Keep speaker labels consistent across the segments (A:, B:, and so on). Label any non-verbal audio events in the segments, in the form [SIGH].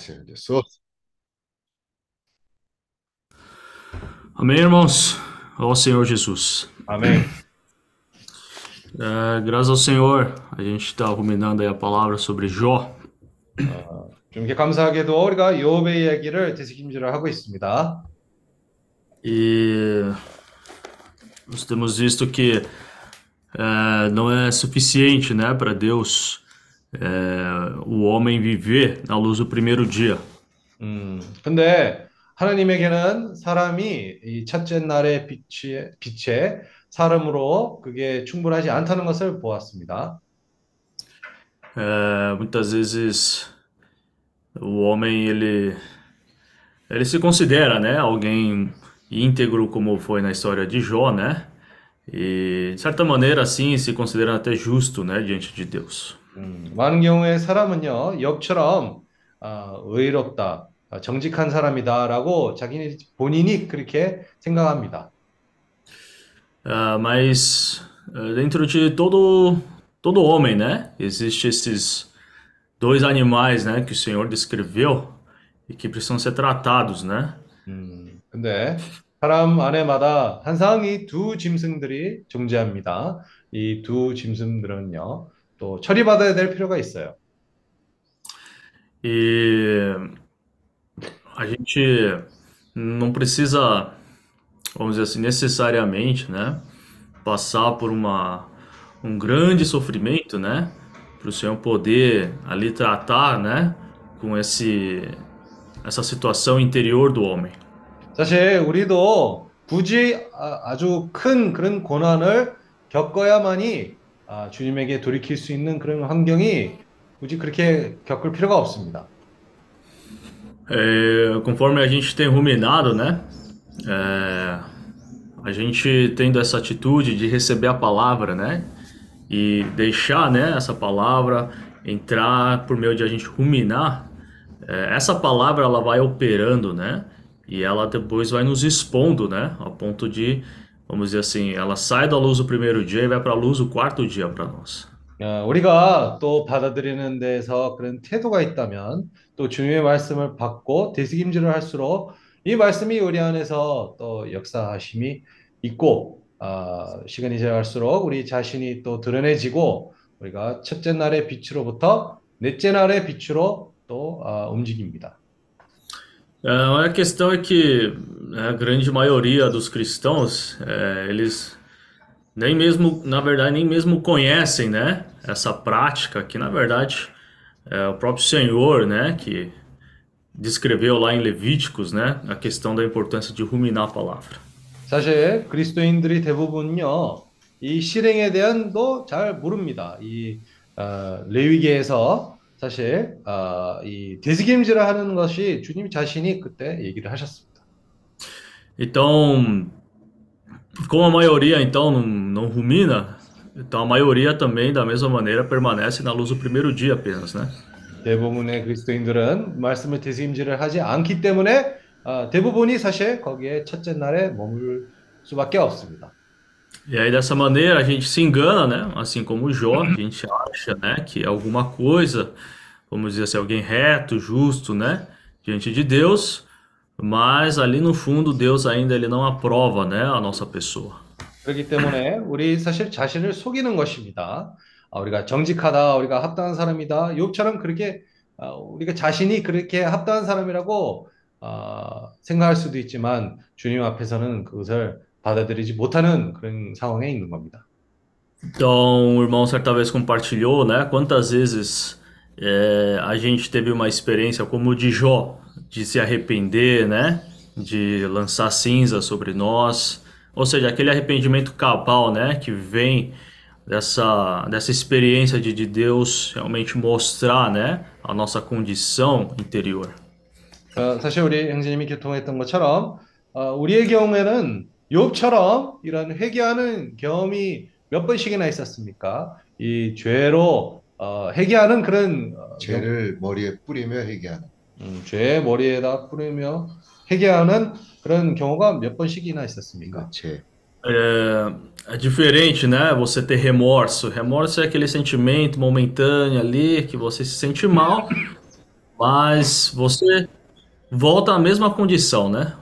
A: Senhor Jesus.
B: Amém, irmãos? Ao Senhor Jesus.
C: 아멘.
B: É, graças ao Senhor, a gente está ruminando aí a palavra sobre Jó.
C: 좀 이렇게 감사하게도 우리가 욥의 이야기를 되새김질을 하고 있습니다.
B: E nós temos visto que é, não é suficiente, né, para Deus é, o homem viver na luz do primeiro dia.
C: 음, 근데 하나님에게는 사람이 이 첫째 날의 빛에, 빛에 사람으로 그게 충분하지 않다는 것을 보았습니다.
B: É, muitas vezes o homem ele ele se considera, né, alguém íntegro como foi na história de Jó, né? E de certa maneira assim se considera até justo, né, diante de Deus.
C: 음, 많은 경우에 사람은요, 욥처럼 아, 의롭다, 아, 정직한 사람이다라고 자기 본인이 그렇게 생각합니다.
B: Ah, mas ah, dentro de todo todo homem, né, existe esses dois animais, né, que o Senhor descreveu e que precisam ser tratados, né?
C: 음, 근데 사람 안에마다 항상 이 두 짐승들이 존재합니다. 이 두 짐승들은요, 또 처리받아야 될 필요가 있어요.
B: E a gente não precisa, vamos dizer assim, necessariamente, né, passar por uma, um grande sofrimento, né, para o Senhor poder ali tratar, né, com esse, essa situação interior do homem.
C: 사실 우리도 굳이 아- 아주 큰 그런 고난을 겪어야만이 아, 주님에게 돌이킬 수 있는 그런 환경이 굳이 그렇게 겪을 필요가 없습니다.
B: É, conforme a gente tem ruminado, né, é, a gente tendo essa atitude de receber a palavra, né, e deixar, né, essa palavra entrar por meio de a gente ruminar, é, essa palavra ela vai operando, né, e ela depois vai nos expondo, né, a ponto de, vamos dizer assim, ela sai da luz do primeiro dia e vai para a luz do quarto dia para nós.
C: 어, 우리가 또 받아들이는 데서 그런 태도가 있다면 또 주님의 말씀을 받고 되새김질을 할수록 이 말씀이 우리 안에서 또 역사하심이 있고 아, 시간이 지나갈수록 우리 자신이 또 드러내지고 우리가 첫째 날의 빛으로부터 넷째 날의 빛으로 또 아, 움직입니다.
B: É, a questão é que né, a grande maioria dos cristãos, é, eles nem mesmo, na verdade, nem mesmo conhecem, né, essa prática que, na verdade, é o próprio Senhor, né, que descreveu lá em Levíticos, né, a questão da importância de ruminar a palavra.
C: 사실 그리스도인들이 대부분요, 이 실행에 대한도 잘 모릅니다. 이 어, 레위기에서 사실 어, 이 되새김질을 하는 것이 주님 자신이 그때 얘기를 하셨습니다.
B: Então, como a maioria então não, não rumina, então a maioria também da mesma maneira permanece na luz do primeiro dia apenas, né?
C: 대부분의 그리스도인들은 말씀을 되새김질을 하지 않기 때문에 어, 대부분이 사실 거기에 첫째 날에 머물 수밖에 없습니다.
B: E aí dessa maneira a gente se engana, né? Assim como o Jó, a gente acha, né, que é alguma coisa, vamos dizer assim, alguém reto, justo, né, diante de Deus, mas ali no fundo Deus ainda ele não aprova, né, a nossa pessoa.
C: 그렇기 때문에 우리 사실 자신을 속이는 것입니다. 아, 우리가 정직하다, 우리가 합당한 사람이다. 욥처럼 그렇게 아, 우리가 자신이 그렇게 합당한 사람이라고 아, 생각할 수도 있지만 주님 앞에서는 그것을 받아들이지 못하는 그런 상황에 있는 겁니다.
B: Então, o irmão certa vez compartilhou, né, quantas vezes é, a gente teve uma experiência como o de Jó, de se arrepender, né, de lançar cinza sobre nós, ou seja, aquele arrependimento cabal, né, que vem dessa, dessa experiência de, de Deus realmente mostrar, né, a nossa condição interior.
C: 어, 사실 우리 형제님이 교통했던 것처럼 어, 우리의 경우에는 욥처럼 이런 회개하는 경험이 몇 번씩이나 있었습니까? 이 죄로 어, 회개하는 그런 어,
A: 죄를 머리에 뿌리며 회개하는.
C: 음, 죄 머리에다 뿌리며 회개하는 그런 경우가 몇 번씩이나 있었습니까?
A: 그 죄.
B: É, é diferente, né, você ter remorso. Remorso é aquele sentimento momentâneo ali, que você se sente mal, mas você volta à mesma condição? Né?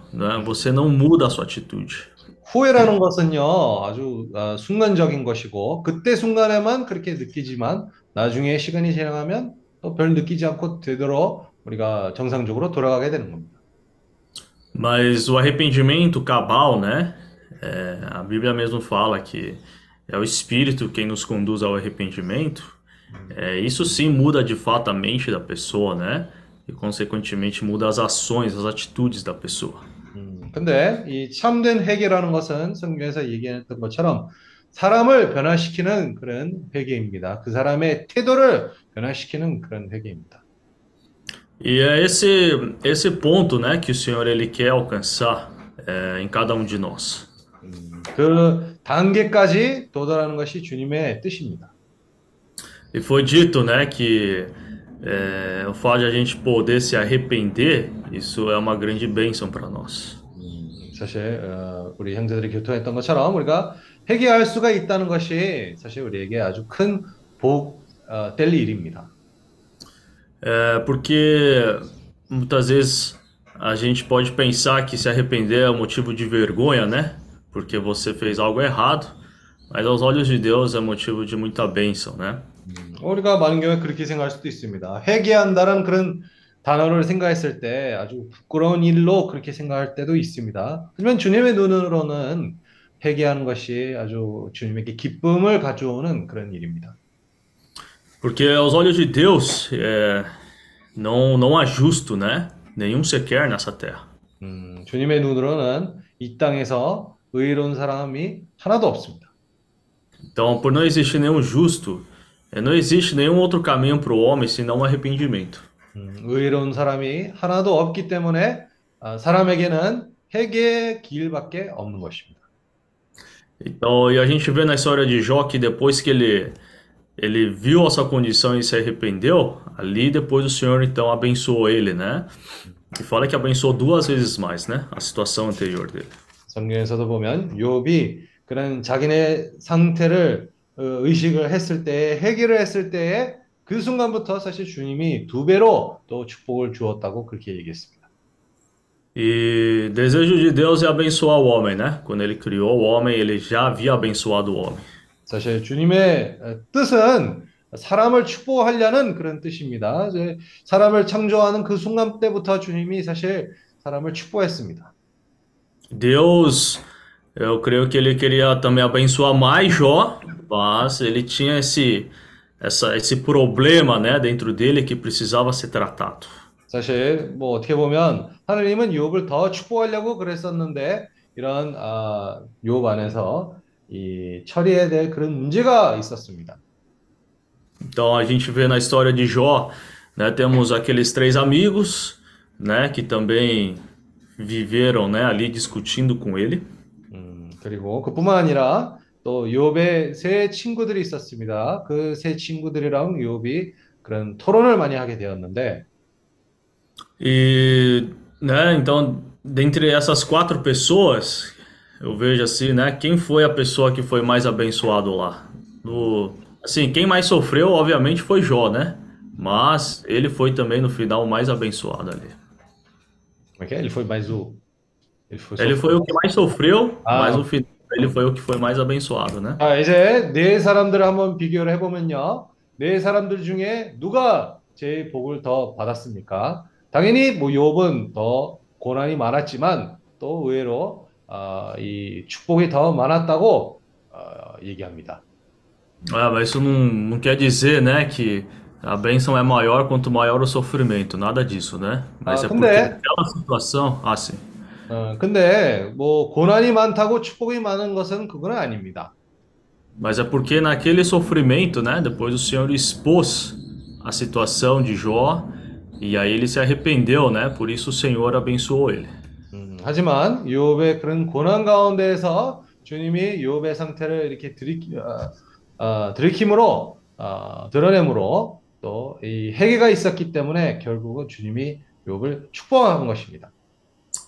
B: Você não muda a sua atitude.
C: 후회라는 것은요, 아주 아, 순간적인 것이고, 그때 순간에만 그렇게 느끼지만, 나중에 시간이 지나가면 또 별 느끼지 않고 되도록 우리가 정상적으로 돌아가게 되는 겁니다.
B: Mas o arrependimento cabal, né? É, a Bíblia mesmo fala que é o Espírito quem nos conduz ao arrependimento. É, isso sim muda de fato a mente da pessoa, né? E consequentemente muda as ações, as atitudes da pessoa.
C: 음, 근데 이 참된 회개라는 것은 성경에서 얘기했던 것처럼 사람을 변화시키는 그런 회개입니다. 그 사람의 태도를 변화시키는 그런 회개입니다.
B: E é esse esse ponto, né, que o Senhor ele quer alcançar é, em cada um de nós.
C: 음, 그 단계까지 도달하는 것이 주님의 뜻입니다.
B: E foi dito, né, que é, o fato de a gente poder se arrepender, isso é uma grande bênção para nós.
C: 음, 사실 어, 우리 형제들이 교통했던 것처럼 우리가 회개할 수가 있다는 것이 사실 우리에게 아주 큰 복, 어, 될 일입니다.
B: É, porque muitas vezes a gente pode pensar que se arrepender é um motivo de vergonha, né? Porque você fez algo errado, mas aos olhos de Deus é motivo de muita bênção, né?
C: 우리가 많은 경우에 그렇게 생각할 수도 있습니다. 회개한다는 그런 단어를 생각했을 때 아주 부끄러운 일로 그렇게 생각할 때도 있습니다. 하지만 주님의 눈으로는 회개하는 것이 아주 주님에게 기쁨을 가져오는 그런 일입니다.
B: Porque aos olhos de Deus é, não, não há justo, né? Nenhum sequer nessa terra.
C: 음, 주님의 눈으로는 이 땅에서 의로운 사람이 하나도 없습니다.
B: Então, por não existir nenhum justo, não existe nenhum outro caminho para o homem senão o arrependimento.
C: 음, 의로운 사람이 하나도 없기 때문에 아, 사람에게는 회개의 길밖에 없는 것입니다.
B: Então, e a gente vê na história de Jó que depois que ele, ele viu a sua condição e se arrependeu, ali depois o Senhor então abençoou ele, né? E fala que abençoou duas vezes mais, né? A situação anterior dele.
C: 성경에서도 보면 욥이 그런 자기네 상태를 어, 의식을 했을 때 회개를 했을 때에 그 순간부터 사실 주님이 두 배로 또 축복을 주었다고 그렇게 얘기했습니다.
B: E desejo de Deus é abençoar o homem, né? Quando ele criou o homem, ele já havia abençoado o homem.
C: 사실 주님의 어, 뜻은 사람을 축복하려는 그런 뜻입니다. 이제 사람을 창조하는 그 순간 때부터 주님이 사실 사람을 축복했습니다.
B: Deus, eu creio que ele queria também abençoar mais Jó, mas ele tinha esse, essa, esse problema, né, dentro dele que precisava ser tratado.
C: 사실 뭐 어떻게 보면 하나님은 욥을 더 축복하려고 그랬었는데 이런 아, 욥 안에서 이 처리해야 될 그런 문제가 있었습니다.
B: Então a gente vê na história de Jó, né, temos aqueles três amigos, né, que também viveram, né, ali discutindo com ele.
C: 음, 그리고 그뿐만 아니라 또 욥의 세 친구들이 있었습니다. 그 세 친구들이랑 욥이 그런 토론을 많이 하게 되었는데
B: E, né, então, dentre essas quatro pessoas, eu vejo assim, né, quem foi a pessoa que foi mais abençoado lá? No, assim, quem mais sofreu, obviamente, foi Jó, né? Mas ele foi também no final o mais abençoado ali.
C: como é que é? Ele foi mais o ele foi
B: Ele foi o que mais sofreu,
C: Ah.
B: mas no final ele foi o que foi mais abençoado, né?
C: 아, 이제 네 사람들을 한번 비교를 해보면요. 네 사람들 중에 누가 제일 복을 더 받았습니까? 당연히 뭐 욥은 더 고난이 많았지만 또 의외로 아, 이 축복이 더 많았다고 어, 얘기합니다.
B: Ah, mas isso não, não quer dizer, né, que a bênção é maior quanto maior o sofrimento, nada disso, né? Mas
C: Ah,
B: é porque
C: 근데-
B: naquela situação, ah, sim.
C: 어, 근데 뭐 고난이 많다고 축복이 많은 것은 그건 아닙니다.
B: Mas é porque naquele sofrimento, né, depois o Senhor expôs a situação de Jó e aí ele se arrependeu, né? Por isso o Senhor abençoou ele.
C: 음, 하지만 욥의 그런 고난 가운데에서 주님이 욥의 상태를 이렇게 들이키, 어, 어, 들이킴으로 어, 드러내므로 또이 회개가 있었기 때문에 결국은 주님이 욥을 축복한 것입니다.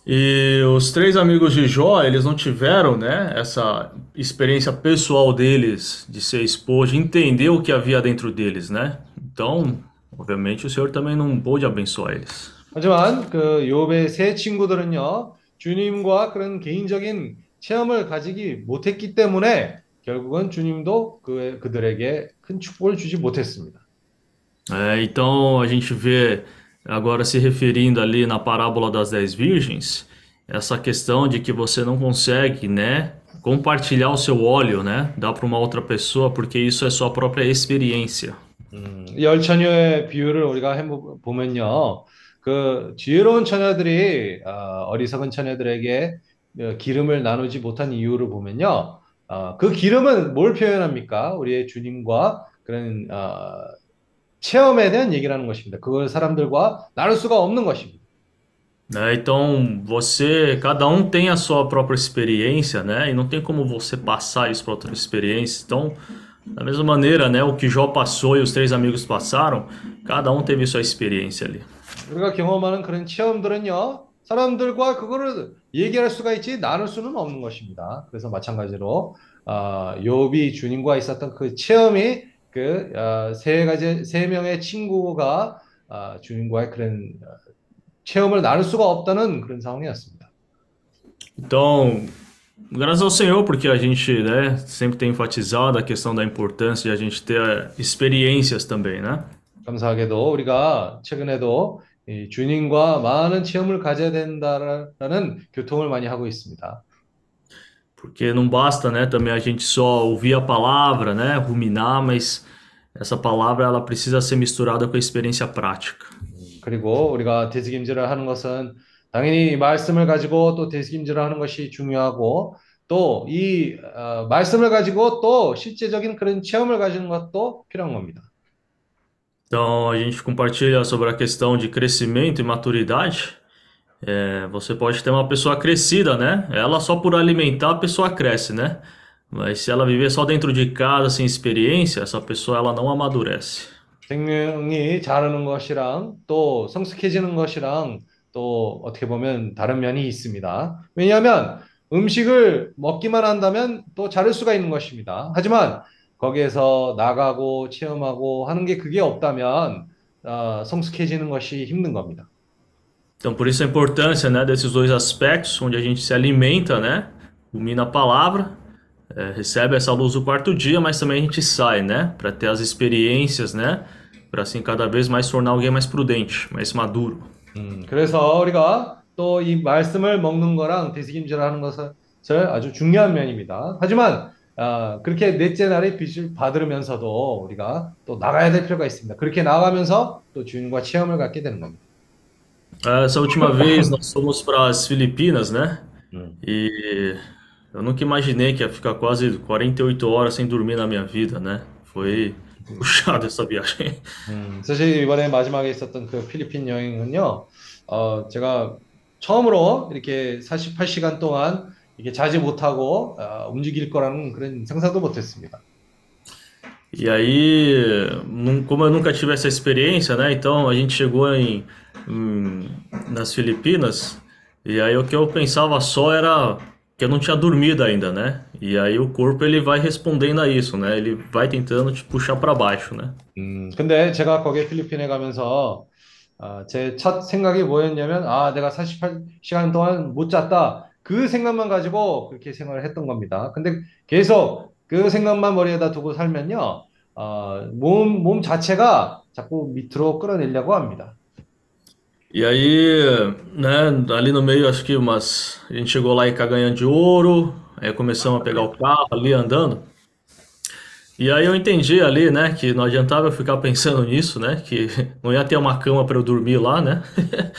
B: E os três amigos de Jó, eles não tiveram, né, essa experiência pessoal deles de ser expor, de entender o que havia dentro deles, né? Então, Obviamente o Senhor também não pôde abençoar eles.
C: 하지만 그 욥의 세 친구들은요, 주님과 그런 개인적인 체험을 가지기 못했기 때문에 결국은 주님도 그, 그들에게 큰 축복을 주지 못했습니다.
B: É, então a gente vê agora se referindo ali na parábola das dez virgens, essa questão de que você não consegue, né, compartilhar o seu óleo, né, dar para uma outra pessoa, porque isso é sua própria experiência.
C: 음, 열 처녀의 비유를 우리가 해보- 보면요, 그 지혜로운 처녀들이 어, 어리석은 처녀들에게 어, 기름을 나누지 못한 이유를 보면요, 어, 그 기름은 뭘 표현합니까? 우리의 주님과 그런 어, 체험에 대한 얘기를 하는 것입니다. 그걸 사람들과 나눌 수가 없는 것입니다.
B: Né? Então, você, cada um tem a sua própria experiência, né? E não tem como você passar isso para outra experiência. Então, da mesma maneira, né? O que Jó passou e os três amigos passaram, cada um teve sua experiência ali.
C: 우리가 경험하는 그런 체험들은요, 사람들과 그거를 얘기할 수가 있지 나눌 수는 없는 것입니다. 그래서 마찬가지로 아, 욥이 주님과 있었던 그 체험이 그세 가지 세 명의 친구가 아, 주님과의 그런 어, 체험을 나눌 수가 없다는 그런 상황이었습니다.
B: Então, graças ao Senhor, porque a gente, né, sempre tem enfatizado a questão da importância de a gente ter eh, experiências também, né?
C: 감사하게도 우리가 최근에도 이 주님과 많은 체험을 가져야 된다라는 교통을 많이 하고 있습니다.
B: Porque não basta, né, também a gente só ouvir a palavra, né, ruminar, mas essa palavra ela precisa ser misturada com a experiência prática.
C: 그리고 우리가 되새김질을 하는 것은 당연히 말씀을 가지고 또 되새김질을 하는 것이 중요하고 또 이 말씀을 가지고 또 실제적인 그런 체험을 가지는 것도 필요한 겁니다.
B: Então, a gente compartilha sobre a questão de crescimento e maturidade. É, você pode ter uma pessoa crescida, né? Ela só por alimentar a pessoa cresce, né? Mas se ela viver só dentro de casa sem experiência, essa pessoa ela não amadurece.
C: 생명이 자라는 것이랑 또 성숙해지는 것이랑 또 어떻게 보면 다른 면이 있습니다. 왜냐하면 음식을 먹기만 한다면 또 자랄 수가 있는 것입니다. 하지만 거기에서 나가고 체험하고 하는 게 그게 없다면 어, 성숙해지는 것이 힘든 겁니다.
B: Então, por isso a importância, né, desses dois aspectos, onde a gente se alimenta, né, rumina a palavra, é, recebe essa luz do quarto dia, mas também a gente sai, né, para ter as experiências, né, para assim cada vez mais tornar alguém mais prudente, mais maduro.
C: 음, 그래서 우리가 또 이 말씀을 먹는 거랑 되새김질하는 것을 아주 중요한 면입니다. 하지만 어, 그렇게 넷째 날의 빛을 받으면서도 우리가 또 나가야 될 필요가 있습니다. 그렇게 나가면서 또 주님과 체험을 갖게 되는 겁니다.
B: Essa última vez nós fomos para as Filipinas, né?
C: 음.
B: E eu nunca imaginei que ia ficar quase 48 horas sem dormir na minha vida, né? Foi puxado essa viagem.
C: 음, 사실 이번에 마지막에 있었던 그 필리핀 여행은요, 어, 제가 처음으로 이렇게 48시간 동안 이렇게 자지 못하고 어, 움직일 거라는 그런 상상도 못했습니다.
B: E aí, num- como eu nunca tive essa experiência, né? Então a gente chegou em, em- nas Filipinas e aí o que eu pensava só era que eu não tinha dormido ainda, né? E aí o corpo ele vai respondendo a isso, né? Ele vai tentando te puxar para baixo, né?
C: 음, 근데 제가 거기 필리핀에 가면서 아, 제 첫 생각이 뭐였냐면, 아, 내가 48시간 동안 못 잤다. 그 생각만 가지고 그렇게 생각을 했던 겁니다. 근데 계속 그 생각만 머리에다 두고 살면요, 어, 몸, 몸 자체가 자꾸 밑으로 끌어내려고 합니다.
B: E aí, né, ali no meio, acho que umas. A gente chegou lá em Caganhã de Ouro, aí começamos a pegar o carro ali andando. E aí eu entendi ali, né, que não adiantava eu ficar pensando nisso, né, que [LAUGHS] não ia ter uma cama para eu dormir lá, né. [LAUGHS]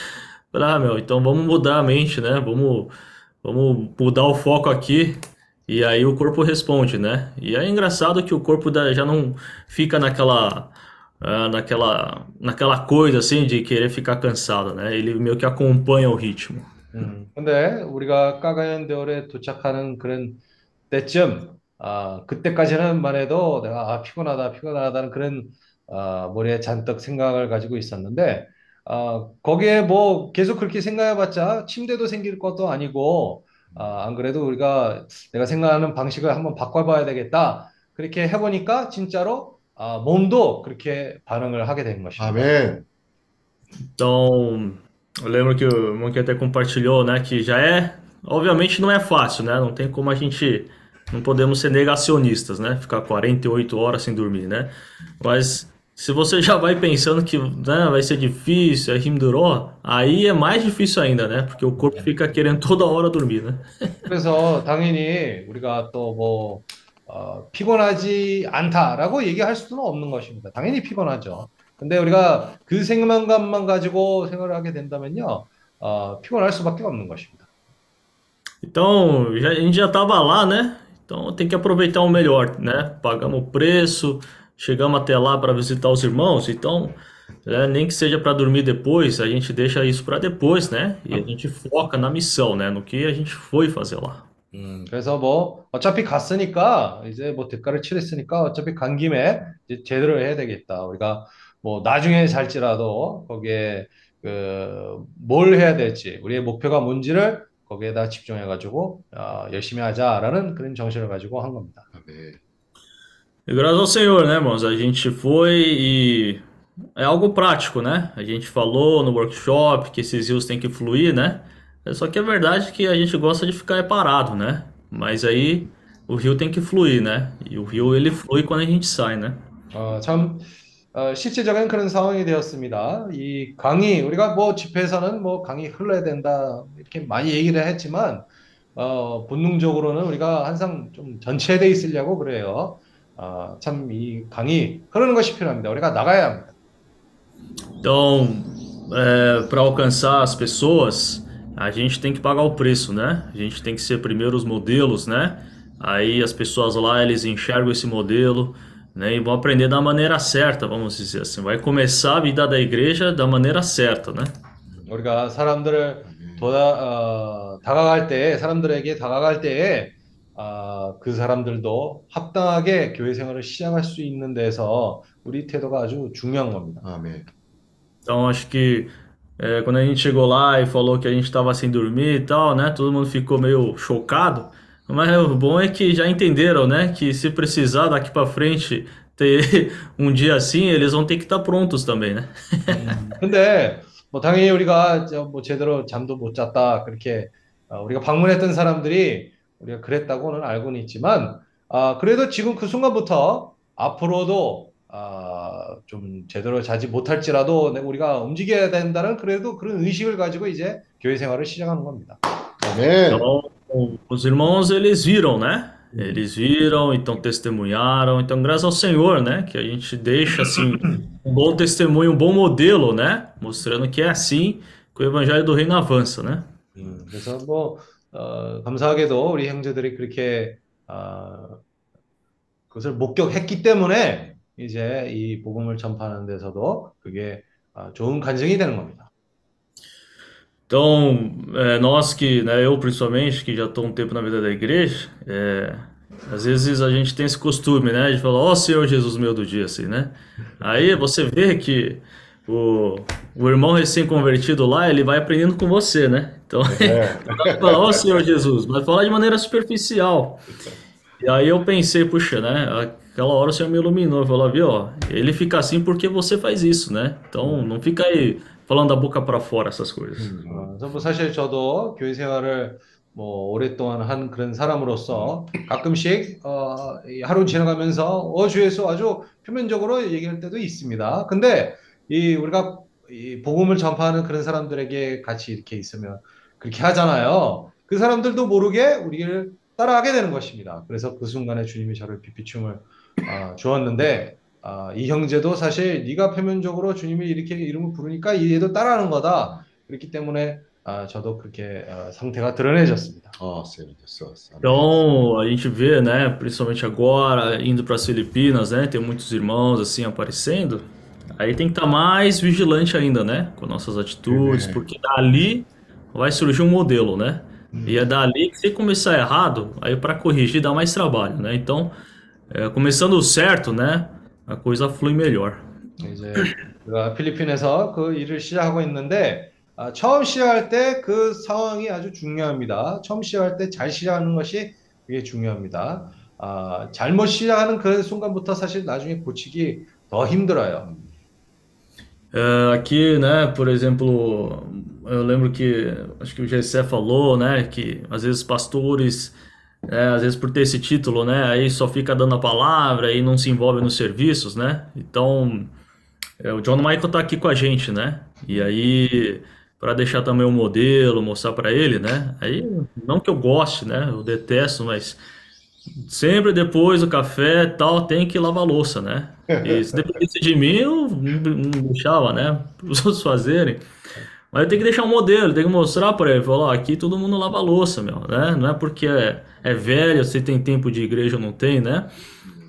B: Ah, meu, então vamos mudar a mente, né, vamos, vamos mudar o foco aqui. E aí o corpo responde, né. E é engraçado que o corpo já não fica naquela ah, naquela, naquela coisa assim de querer ficar cansado, né? Ele meio que acompanha o ritmo.
C: 음, 근데 우리가 까가얀데올에 도착하는 그런 때쯤, 아, 그때까지는만 해도 내가 아, 피곤하다, 피곤하다는 그런 아, 머리에 잔뜩 생각을 가지고 있었는데, 아, 거기에 뭐 계속 그렇게 생각해봤자 침대도 생길 것도 아니고, 아, 안 그래도 우리가 내가 생각하는 방식을 한번 바꿔봐야 되겠다. 그렇게 해보니까 진짜로 아, 몸도 그렇게 반응을 하게 된 것입니다.
A: 아멘.
B: Então, eu lembro que o irmão que até compartilhou, né, que já é, obviamente não é fácil, né? Não tem como a gente, não podemos ser negacionistas, né? Ficar 48 horas sem dormir, né? Mas se você já vai pensando que, né, vai ser difícil, é 힘들어, aí é mais difícil ainda, né? Porque o corpo fica querendo toda hora dormir, né?
C: 그래서 당연히 우리가 또 뭐 어, 피곤하지 않다라고 얘기할 수는 없는 것입니다. 당연히 pigon하죠. 근데 우리가 그 생각만 가지고 생각을 하게 된다면요, 어, 피곤할 수밖에 없는 것입니다.
B: Então, já- a gente já tava lá, né? Então tem que aproveitar o melhor, né? Pagamos o preço, chegamos até lá para visitar os irmãos, então, né, nem que seja para dormir depois, a gente deixa isso para depois, né? E a gente foca na missão, né? No que a gente foi fazer lá.
C: 음, 그래서 뭐 어차피 갔으니까 이제 뭐 대가를 치렀으니까 어차피 간 김에 이제 제대로 해야 되겠다. 우리가 뭐 나중에 살지라도 거기에 그 뭘 해야 될지 우리의 목표가 뭔지를 거기에다 집중해 가지고 어, 열심히 하자라는 그런 정신을 가지고 한 겁니다.
B: E graças ao Senhor, né, irmãos? A gente foi e é algo prático, né? A gente falou no workshop que esses rios têm que fluir, né? É Só que é verdade que a gente gosta de ficar parado, né? Mas aí o rio tem que fluir, né? E o rio ele flui quando a gente sai, né?
C: 어, 참 어, 실제적인 그런 상황이 되었습니다. 이 강이 우리가 뭐 집회에서는 뭐 강이 흘러야 된다 이렇게 많이 얘기를 했지만 어, 본능적으로는 우리가 항상 좀 전체돼 있으려고 그래요. 아, 참이 강이 흐르는 것이 필요합니다. 우리가 나가야 합니다.
B: Então, para alcançar as pessoas, a gente tem que pagar o preço, né? A gente tem que ser primeiro os modelos, né? Aí as pessoas lá, eles enxergam esse modelo, né? E vão aprender da maneira certa, vamos dizer assim. Vai começar a vida da igreja da maneira certa, né?
C: 우리가 사람들을 도다, 어, 다가갈 때, 사람들에게 다가갈 때에 아, 그 사람들도 합당하게 교회 생활을 시작할 수 있는 데서 우리 태도가 아주 중요한 겁니다.
A: 아멘.
B: Então, acho que é, quando a gente chegou lá e falou que a gente estava sem dormir e tal, né? Todo mundo ficou meio chocado. Mas o bom é que já entenderam, né? Que se precisar daqui para frente ter [LAUGHS] um dia assim, eles vão ter que estar prontos também, né? [LAUGHS]
C: 근데 뭐 당연히 우리가 저 뭐 제대로 잠도 못 잤다 그렇게 어, 우리가 방문했던 사람들이 우리가 그랬다고는 알고는 있지만 아 그래도 지금 그 순간부터 앞으로도 아, 좀 제대로 자지 못할지라도 내- 우리가 움직여야 된다는 그래도 그런 의식을 가지고 이제 교회 생활을 시작하는 겁니다.
B: Então, os irmãos, eles viram, né? Eles viram, então testemunharam. Então, graças ao Senhor, né? Que a gente deixa, assim, um bom testemunho, um bom modelo, né? Mostrando que é assim que o evangelho do reino avança, né?
C: 음, 그래서 뭐 어, 감사하게도 우리 형제들이 그렇게 아, 그것을 목격했기 때문에 이제 이 복음을 전파하는 데서도 그게 아, 좋은 간증이 되는 겁니다.
B: Então, é, nós que, né, eu principalmente, que já estou um tempo na vida da igreja, é, às vezes a gente tem esse costume, né, de falar, ó Senhor Jesus meu do dia, assim, né? Aí você vê que o, o irmão recém-convertido lá, ele vai aprendendo com você, né? Então,
A: É. [LAUGHS]
B: fala, ó Senhor Jesus, mas falar de maneira superficial. E aí eu pensei, puxa, né? Aquela hora o Senhor me iluminou, falou, viu, ele fica assim porque você faz isso, né? Então não fica aí falando da boca pra fora essas coisas.
C: 어, 그래서 뭐 사실 저도 교회 생활을 뭐 오랫동안 한 그런 사람으로서 가끔씩 어, 이 하루 지나가면서 어, 주 예수 아주 표면적으로 얘기할 때도 있습니다. 근데 이 우리가 이 복음을 전파하는 그런 사람들에게 같이 이렇게 있으면 그렇게 하잖아요. 그 사람들도 모르게 우리를 따라하게 되는 것입니다. 그래서 그 순간에 주님이 저를 비피춤을 아, 주었는데 아, 이 형제도 사실 네가 표면적으로 주님을 이렇게 이름을 부르니까 이 얘도 따라하는 거다. 그렇기 때문에 아, 저도 그렇게 어, 상태가 드러내졌습니다.
A: Ó, Senhor Jesus. Amém.
B: Então a gente vê, né, principalmente agora, indo para as Filipinas, né, tem muitos irmãos assim aparecendo. Aí tem que estar mais vigilante ainda, né, com nossas atitudes,
A: É.
B: porque dali vai surgir um modelo, né? E é dali que se começar errado, aí para corrigir dá mais trabalho, né? Então, é, começando certo, né, a coisa flui melhor.
C: 이제 우리가 필리핀에서 그 일을 시작하고 있는데 아, 처음 시작할 때 그 상황이 아주 중요합니다. 처음 시작할 때 잘 시작하는 것이 되게 중요합니다. 아, 잘못 시작하는 그 순간부터 사실 나중에 고치기 더 힘들어요.
B: É, aqui, né, por exemplo, eu lembro que acho que o Gessé falou, né, que às vezes pastores, é, às vezes por ter esse título, né, aí só fica dando a palavra e não se envolve nos serviços, né? Então, é, o John Michael tá aqui com a gente, né? E aí, para deixar também o modelo, mostrar para ele, né? Aí, não que eu goste, né? Eu detesto, mas Sempre depois do café tal, tem que lavar louça, né? E se [LAUGHS] dependesse de mim, eu não deixava, né? Para [LAUGHS] os outros fazerem. Mas eu tenho que deixar um modelo, tenho que mostrar para ele. Falar, ó, aqui todo mundo lava a louça, meu, né? Não é porque é, é velho, você tem tempo de igreja ou não tem, né?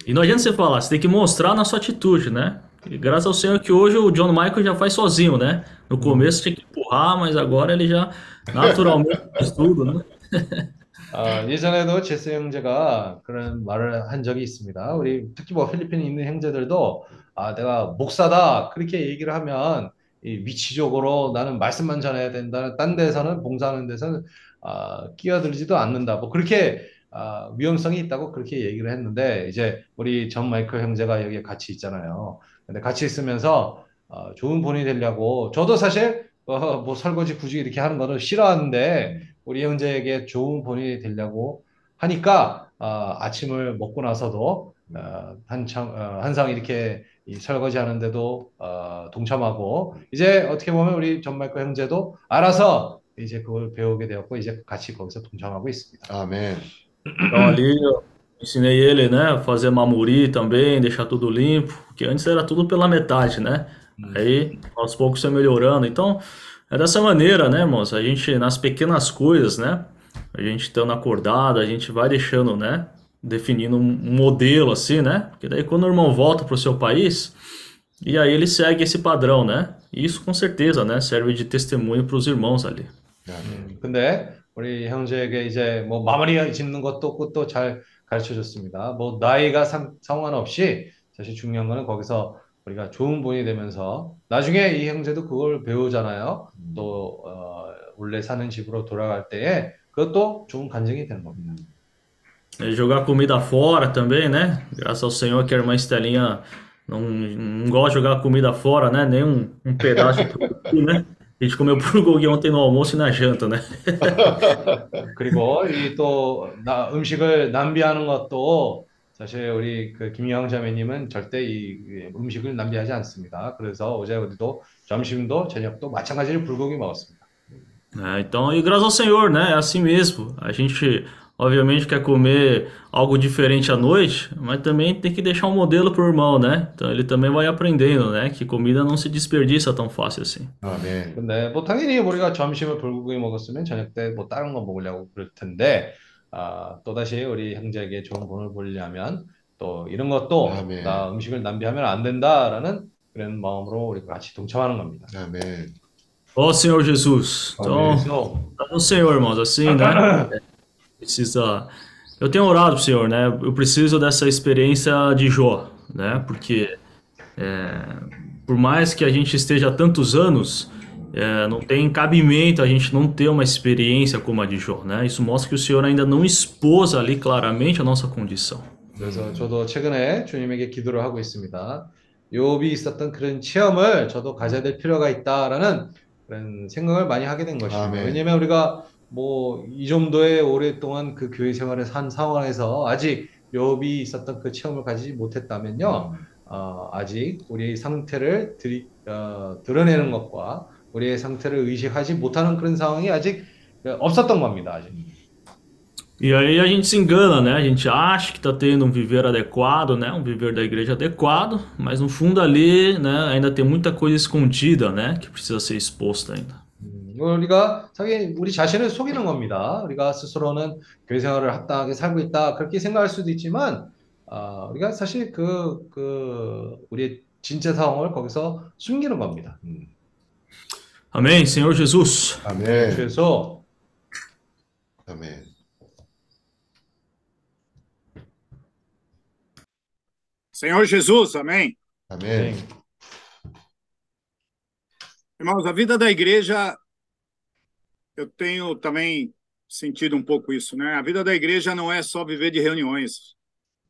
B: E não adianta você falar, você tem que mostrar na sua atitude, né? E graças ao Senhor que hoje o John Michael já faz sozinho, né? No começo tinha que empurrar, mas agora ele já naturalmente [LAUGHS] faz tudo, né? [LAUGHS]
C: 아, 예전에도 제스 형제가 그런 말을 한 적이 있습니다. 우리 특히 뭐 필리핀에 있는 형제들도 아, 내가 목사다 그렇게 얘기를 하면 이 위치적으로 나는 말씀만 전해야 된다. 딴 데서는 봉사하는 데서는 아, 끼어들지도 않는다. 뭐 그렇게 아, 위험성이 있다고 그렇게 얘기를 했는데 이제 우리 전 마이클 형제가 여기에 같이 있잖아요. 근데 같이 있으면서 어, 좋은 본이 되려고 저도 사실 어, 뭐 설거지 굳이 이렇게 하는 거는 싫어하는데 우리 형제에게 좋은 본인이 되려고 하니까 어, 아침을 먹고 나서도 어, 한창 어, 항상 이렇게 이 설거지 하는데도 어, 동참하고 i제 어떻게 보면 우리 전말거 형제도 알아서 이제 그걸 배우게 되었고 이제 같이 거기서 동참하고 있습니다.
A: Amém.
B: Então ali eu ensinei ele, né, a fazer mamuri também, deixar tudo limpo, porque antes era tudo pela metade, né? Aí aos poucos foi melhorando. Então é dessa maneira, né, irmãos? A gente nas pequenas coisas, né? A gente estando acordado, a gente vai deixando, né? Definindo um modelo assim, né? Porque daí quando o irmão volta para o seu país, e aí ele segue esse padrão, né? E isso com certeza, né? Serve de testemunho para os irmãos ali.
A: Amém.
C: 근데 우리 형제에게 이제 뭐 마무리 짓는 것도 그것도 잘 가르쳐 줬습니다. 뭐 나이가 상, 상관없이 사실 중요한 거는 거기서 우리가 좋은 본이 되면서 나중에 이 형제도 그걸 배우잖아요. 또 어, 원래 사는 집으로 돌아갈 때에 그것도 좋은 간증이 되는 겁니다.
B: E jogar comida fora também, né? Graças ao Senhor que a irmã Estelinha não, não gosta de jogar comida fora, né? Nem um, um pedaço de tucupi, [LAUGHS] né? A gente comeu bulgogi ontem no almoço e na janta, né? [LAUGHS]
C: 그리고 이 또 음식을 낭비하는 것도 사실 우리 그 김영 자매님은 절대 이 음식을 낭비하지 않습니다. 그래서 어제 우리도 점심도 저녁도 마찬가지로 불고기 먹었습니다.
B: É, então, e graças ao Senhor, né? É assim mesmo. A gente, obviamente, quer comer algo diferente à noite, mas também tem que deixar um modelo pro irmão, né? Então ele também vai aprendendo, né? Que comida não se desperdiça tão fácil assim.
A: Amém.
C: 근데 뭐 당연히 우리가 점심을 불고기 먹었으면 저녁 때 뭐 다른 거 먹으려고 그럴 텐데 아, 또다시 우리 형제에게 좋은 본을 보려면 또 이런 것도
A: 아멘.
C: 나 음식을 낭비하면 안 된다라는 그런 마음으로 우리 같이 동참하는 겁니다.
A: Amém.
B: Ó Senhor Jesus. Então,
C: 그래서
B: tá no Senhor, irmãos, assim, né? [LAUGHS] Precisa. Eu tenho orado pro Senhor, né? Eu preciso dessa experiência de Jó, né? Porque é, por mais que a gente esteja há tantos anos, é, não tem cabimento a gente não ter uma experiência como a de Jó, né? Isso mostra que o Senhor ainda não expôs ali claramente a nossa condição.
C: 그래서 저도 최근에 주님에게 기도를 하고 있습니다. 욥이 있었던 그런 체험을 저도 가져야 될 필요가 있다라는 그런 생각을 많이 하게 된 것입니다.
A: 아멘.
C: 왜냐하면 우리가 뭐 이 정도의 오랫동안 그 교회 생활을 산 상황에서 아직 욥이 있었던 그 체험을 가지지 못했다면요, 어, 아직 우리의 상태를 들이, 어, 드러내는 것과 우리의 상태를 의식하지 못하는 그런 상황이 아직 없었던 겁니다. 아직.
B: E aí a gente se engana, né? A gente acha que está tendo um viver adequado, né? Um viver da igreja adequado, mas no fundo ali, né? Ainda tem muita coisa escondida, né? Que precisa ser exposta ainda.
C: 음, 우리가 자기 우리 자신을 속이는 겁니다. 우리가 스스로는 교회 생활을 합당하게 살고 있다 그렇게 생각할 수도 있지만 아, 우리가 사실 그, 그 우리의 진짜 상황을 거기서 숨기는 겁니다. 음.
B: Amém, Senhor Jesus.
A: Amém.
C: 그래서
A: Amém.
D: Senhor Jesus, amém.
A: Amém.
D: Irmãos, a vida da igreja, eu tenho também sentido um pouco isso, né? A vida da igreja não é só viver de reuniões.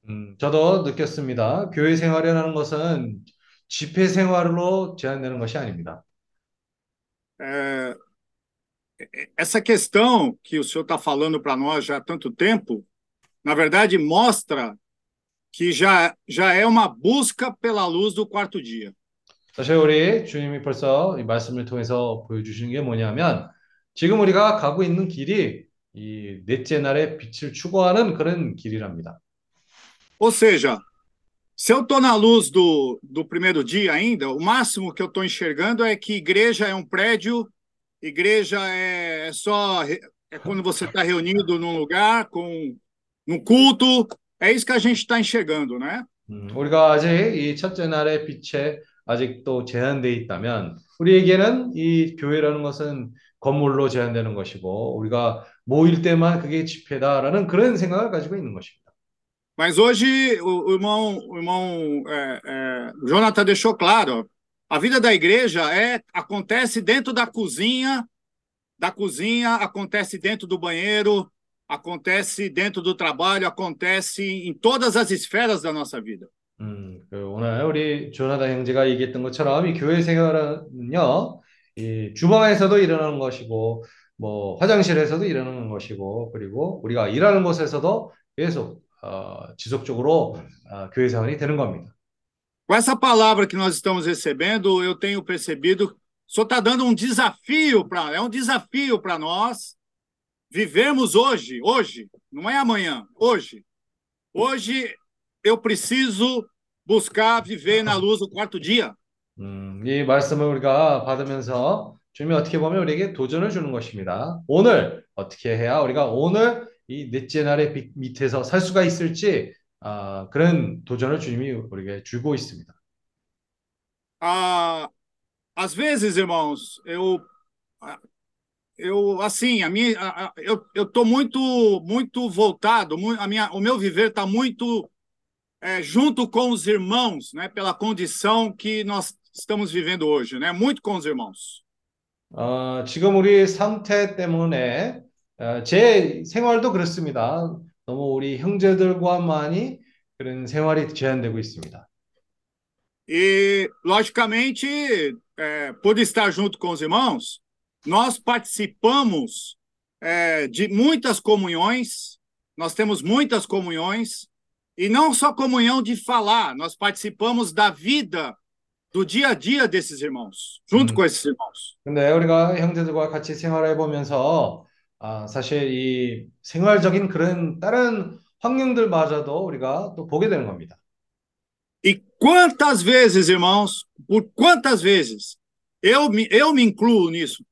C: 음, 저도 느꼈습니다. 교회 생활이라는 것은 집회 생활로 제한되는 것이 아닙니다.
D: É, essa questão que o senhor está falando para nós já há tanto tempo, na verdade, mostra que já, já é uma busca pela luz do quarto dia.
C: 사실 우리 주님이 벌써 이 말씀을 통해서 보여주시는 게 뭐냐면 지금 우리가 가고 있는 길이 이 넷째 날의 빛을 추구하는 그런 길이랍니다.
D: Ou seja, se eu estou na luz do, do primeiro dia ainda, o máximo que eu estou enxergando é que igreja é um prédio, igreja é, é só é quando você está reunido num lugar com num culto, é isso que a gente está enxergando, né?
C: 음, 우리가 아직 이 첫째 날의 빛에 아직도 제한돼 있다면 우리에게는 이 교회라는 것은 건물로 제한되는 것이고 우리가 모일 때만 그게 집회다라는 그런 생각을 가지고 있는 것입니다.
D: Mas hoje o, o irmão, o irmão é, é, Jonathan deixou claro, a vida da igreja é acontece dentro da cozinha, da cozinha acontece dentro do banheiro, acontece dentro do trabalho, acontece em todas as esferas da nossa vida.
C: 음, 그 오늘 우리 조나단 형제가 얘기했던 것처럼 이 교회 생활은요, 이 주방에서도 일어나는 것이고, 뭐 화장실에서도 일어나는 것이고, 그리고 우리가 일하는 곳에서도 계속 어, 지속적으로 어, 교회 생활이 되는 겁니다.
D: Com essa palavra que nós estamos recebendo, eu tenho percebido, o senhor está dando um desafio para, é um desafio para nós vivermos hoje, hoje, não é amanhã, hoje. Hoje eu preciso buscar viver na luz do quarto dia.
C: 음, 이 말씀을 우리가 받으면서 주님이 어떻게 보면 우리에게 도전을 주는 것입니다. 오늘 어떻게 해야 우리가 오늘 이 넷째 날의 빛 밑에서 살 수가 있을지 아, 그런 도전을 주님이 우리에게 주고 있습니다.
D: Ah, às vezes, irmãos, eu eu assim, a minha a, eu eu tô muito muito voltado, muito, a minha o meu viver está muito é, junto com os irmãos, né, pela condição que nós estamos vivendo hoje, né? Muito com os irmãos.
C: 어, 지금 우리 상태 때문에 어, 제 생활도 그렇습니다. 너무 우리 형제들과만이 그런 생활이 제한되고 있습니다.
D: E, logicamente, é, por estar junto com os irmãos, nós participamos é, de muitas comunhões, nós temos muitas comunhões, e não só comunhão de falar, nós participamos da vida do dia a dia desses irmãos, junto
C: 음.
D: com esses irmãos.
C: 근데 우리가 형제들과 같이 생활해 보면서 아, 사실 이 생활적인 그런 다른 환경들마저도 우리가 또 보게 되는 겁니다.
D: E quantas vezes, irmãos, por quantas vezes, eu me, eu me incluo nisso,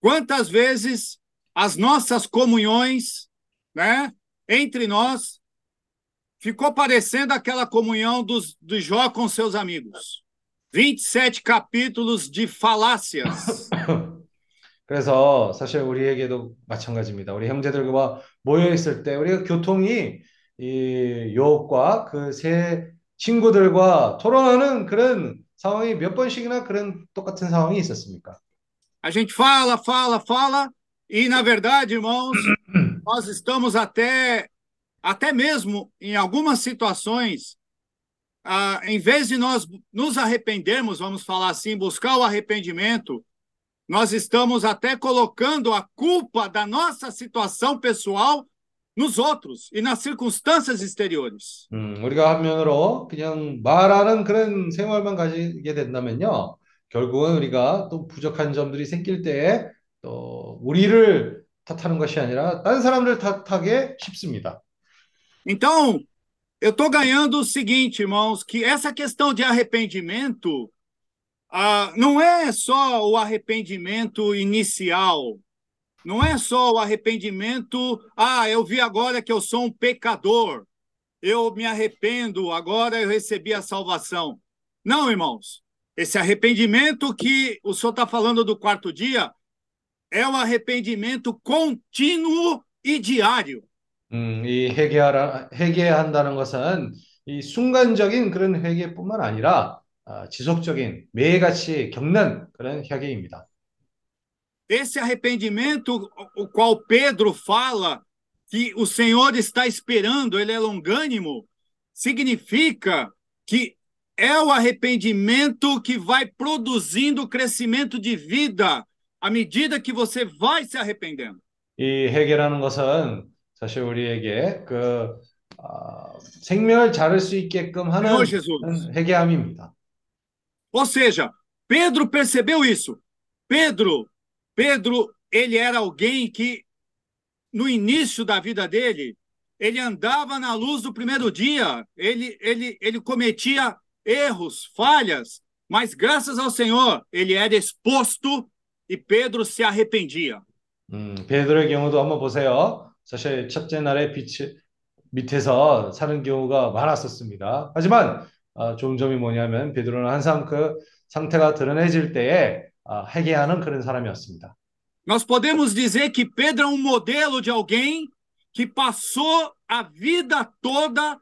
D: quantas vezes as nossas comunhões, né, entre nós, ficou parecendo aquela comunhão dos, do Jó com seus amigos. 27 capítulos de falácias. [COUGHS]
C: 그래서 사실 우리에게도 마찬가지입니다. 우리 형제들과 모여 있을 때 우리가 교통이 이 요업과 그 세 친구들과 토론하는 그런 상황이 몇 번씩이나 그런 똑같은 상황이 있었습니까?
D: A gente fala, fala, fala, e na verdade, irmãos, [COUGHS] nós estamos até, até mesmo em algumas situações, ah, em vez de nós nos arrependermos, vamos falar assim, buscar o arrependimento, nós estamos até colocando a culpa da nossa situação pessoal nos outros e nas circunstâncias exteriores.
C: 음, 우리가 한면으로 그냥 말하는 그런 생활만 가지게 된다면요. 결국은 우리가 또 부족한 점들이 생길 때 또 우리를 탓하는 것이 아니라 다른 사람들 탓하게 쉽습니다.
D: Então, eu estou ganhando o seguinte, irmãos, que essa questão de arrependimento ah, não é só o arrependimento inicial, não é só o arrependimento, ah, eu vi agora que eu sou um pecador, eu me arrependo, agora eu recebi a salvação. Não, irmãos, esse arrependimento que o senhor está falando do quarto dia é um arrependimento contínuo e diário.
C: 음, 이 회개하라, 회개해야 한다는 것은 이 순간적인 그런 회개뿐만 아니라 아, 지속적인 매일같이 겪는 그런 회개입니다.
D: Esse arrependimento, o qual Pedro fala que o Senhor está esperando, ele é longânimo, significa que é o arrependimento que vai produzindo crescimento de vida à medida que você vai se arrependendo.
C: 이 회개라는 것은 사실 우리에게 그 아, 생명을 자를 수 있게끔 하는
D: Senhor Jesus.
C: 회개함입니다.
D: Ou seja, Pedro percebeu isso. Pedro, Pedro, ele era alguém que no início da vida dele, ele andava na luz do primeiro dia, ele ele ele cometia erros, falhas, mas graças ao Senhor, ele era exposto e Pedro se arrependia.
C: 음, 베드로의 경우도 한번 보세요. 사실 첫째 날의 빛 밑에서 사는 경우가 많았었습니다. 하지만 아, 좋은 점이 뭐냐면 베드로는 항상 그 상태가 드러내질 때에 아, 회개하는 그런 사람이었습니다.
D: Nós podemos dizer que Pedro é um modelo de alguém que passou a vida toda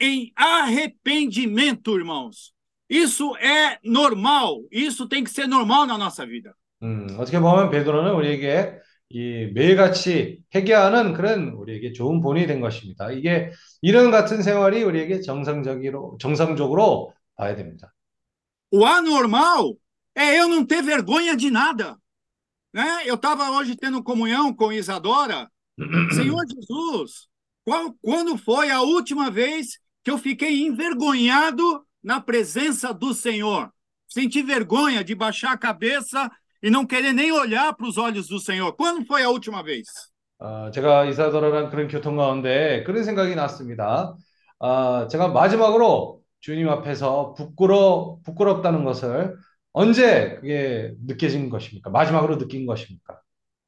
D: em arrependimento, irmãos. Isso é normal, isso tem que ser normal na nossa vida.
C: 음, 어떻게 보면 베드로는 우리에게 이 매일같이 회개하는 그런 우리에게 좋은 본이 된 것입니다. 이게 이런 같은 생활이 우리에게 정상적으로 정상적으로 봐야 됩니다.
D: O anormal é eu não ter vergonha de nada. Né? Eu estava hoje tendo comunhão com Isadora. [CLEARS THROAT] Senhor Jesus, qual, quando foi a última vez que eu fiquei envergonhado na presença do Senhor? Senti vergonha de baixar a cabeça e não querer nem olhar para os olhos do Senhor. Quando foi a última vez?
C: 어, 제가 이사도라랑 그런 교통 가운데 그런 생각이 났습니다. 어, 제가 마지막으로 주님 앞에서 부끄러 부끄럽다는 것을 언제 그게 느껴진 것입니까? 마지막으로 느낀 것입니까?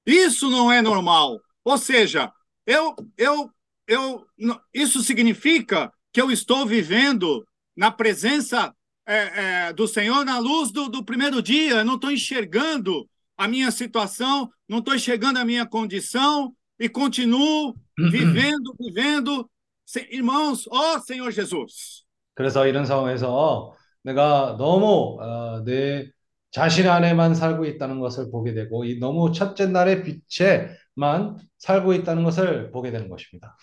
D: Isso não é normal. Ou seja, eu, eu, eu, n- isso significa que eu estou vivendo na presença é, é, do Senhor na luz do, do primeiro dia. Eu não estou enxergando a minha situação, não estou enxergando a minha condição e continuo vivendo, vivendo. Se- Irmãos, ó Senhor Jesus.
C: 그래서 이런 상황에서 내가 너무 어, 내 자신 안에만 살고 있다는 것을 보게 되고 이 너무 첫째 날의 빛에만 살고 있다는 것을 보게 되는 것입니다.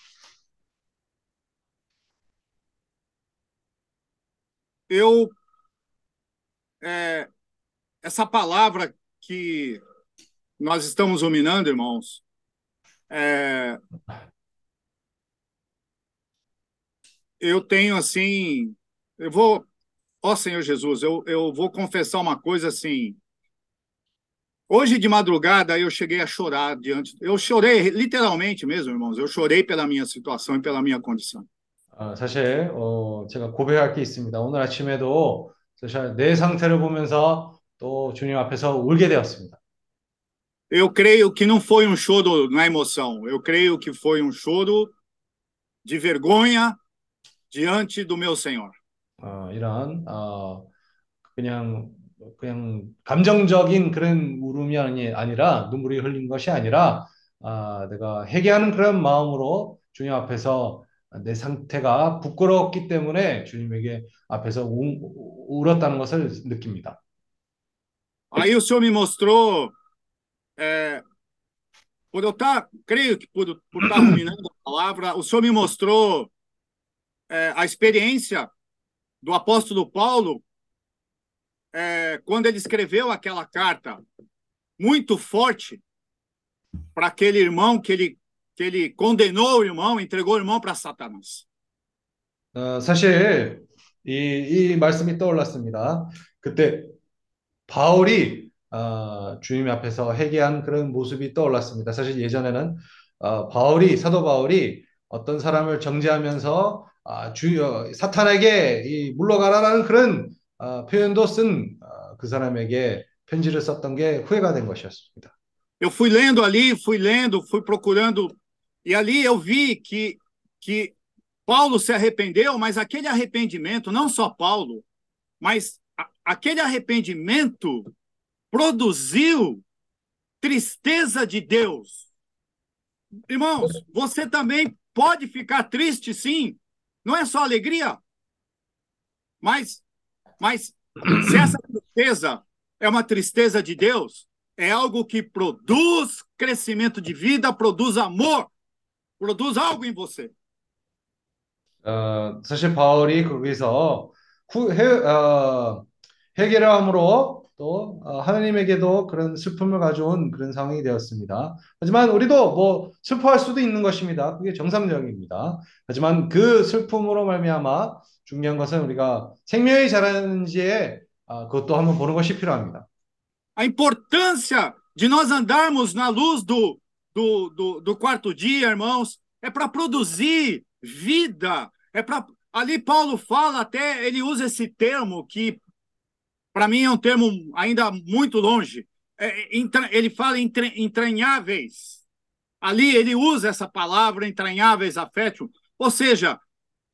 D: Eu é, essa palavra que nós estamos ruminando, irmãos, é, eu tenho assim, eu vou, ó Senhor Jesus, eu, eu vou confessar uma coisa assim. Hoje de madrugada eu cheguei a chorar diante, eu chorei literalmente mesmo, irmãos, eu chorei pela minha situação e pela minha condição.
C: 어, 사실 어, 제가 고백할 게 있습니다. 오늘 아침에도 사실 내 상태를 보면서 또 주님 앞에서 울게 되었습니다.
D: Eu creio que não foi um choro na emoção, eu creio que foi um choro de vergonha diante do meu Senhor.
C: 어, 이런 어, 그냥 그냥 감정적인 그런 울음이 아니, 아니라 눈물이 흘린 것이 아니라 아, 내가 회개하는 그런 마음으로 주님 앞에서 내 상태가 부끄럽기 때문에 주님에게 앞에서 우, 울었다는 것을 느낍니다.
D: Aí o Senhor me mostrou, é, por eu estar, creio que por, por estar ruminando a palavra, o Senhor me mostrou é, a experiência do apóstolo Paulo é, quando ele escreveu aquela carta muito forte para aquele irmão que ele, que ele condenou o irmão, entregou o irmão para Satanás.
C: 어, 사실 이, 이 말씀이 떠올랐습니다. 그때 바울이 어, 주님 앞에서 회개한 그런 모습이 떠올랐습니다. 사실 예전에는 어, 바울이 사도 바울이 어떤 사람을 정죄하면서 아, 주 어, 사탄에게 이 물러가라라는 그런 어, 표현도 쓴그 사람에게 편지를 썼던 게 후회가 된 것이었습니다.
D: Eu fui lendo ali, fui lendo, fui procurando, e ali eu vi que, que Paulo se arrependeu, mas aquele arrependimento, não só Paulo, mas a, aquele arrependimento produziu tristeza de Deus. Irmãos, você também pode ficar triste, sim, não é só alegria, mas, mas se essa tristeza é uma tristeza de Deus, é algo que produz crescimento de vida, produz amor, produz algo em você.
C: 어, 사실 바울이 거기서 후, 해, 어, 함으로 또 어, 하나님에게도 그런 슬픔을 가져온 그런 상황이 되었습니다. 하지만 우리도 뭐 슬퍼할 수도 있는 것입니다. 그게 정상적입니다. 하지만 그 슬픔으로 말미암아 중요한 것은 우리가 생명이 자라는지에 아, 그것도 한번 보는 것이 필요합니다.
D: A importância de nós andarmos na luz do, do, do, do quarto dia, irmãos, é para produzir vida. É para ali Paulo fala até ele usa esse termo que para mim é um termo ainda muito longe. É, entra, ele fala entre, entranháveis. Ali ele usa essa palavra entranháveis afeto, ou seja,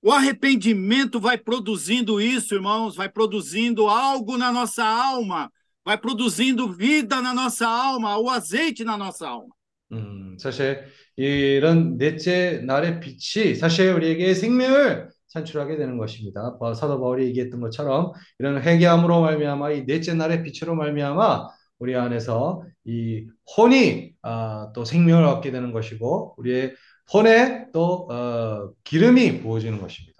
D: o arrependimento vai produzindo isso, irmãos, vai produzindo algo na nossa alma, vai produzindo vida na nossa alma, o azeite na nossa alma.
C: 음, 사실 이런 넷째 날의 빛이 사실 우리에게 생명을 산출하게 되는 것입니다. 사도 바울이 얘기했던 것처럼 이런 회개함으로 말미암아 이 넷째 날의 빛으로 말미암아 우리 안에서 이 혼이 아, 또 생명을 얻게 되는 것이고 우리의 혼에 또 어, 기름이 부어지는 것입니다.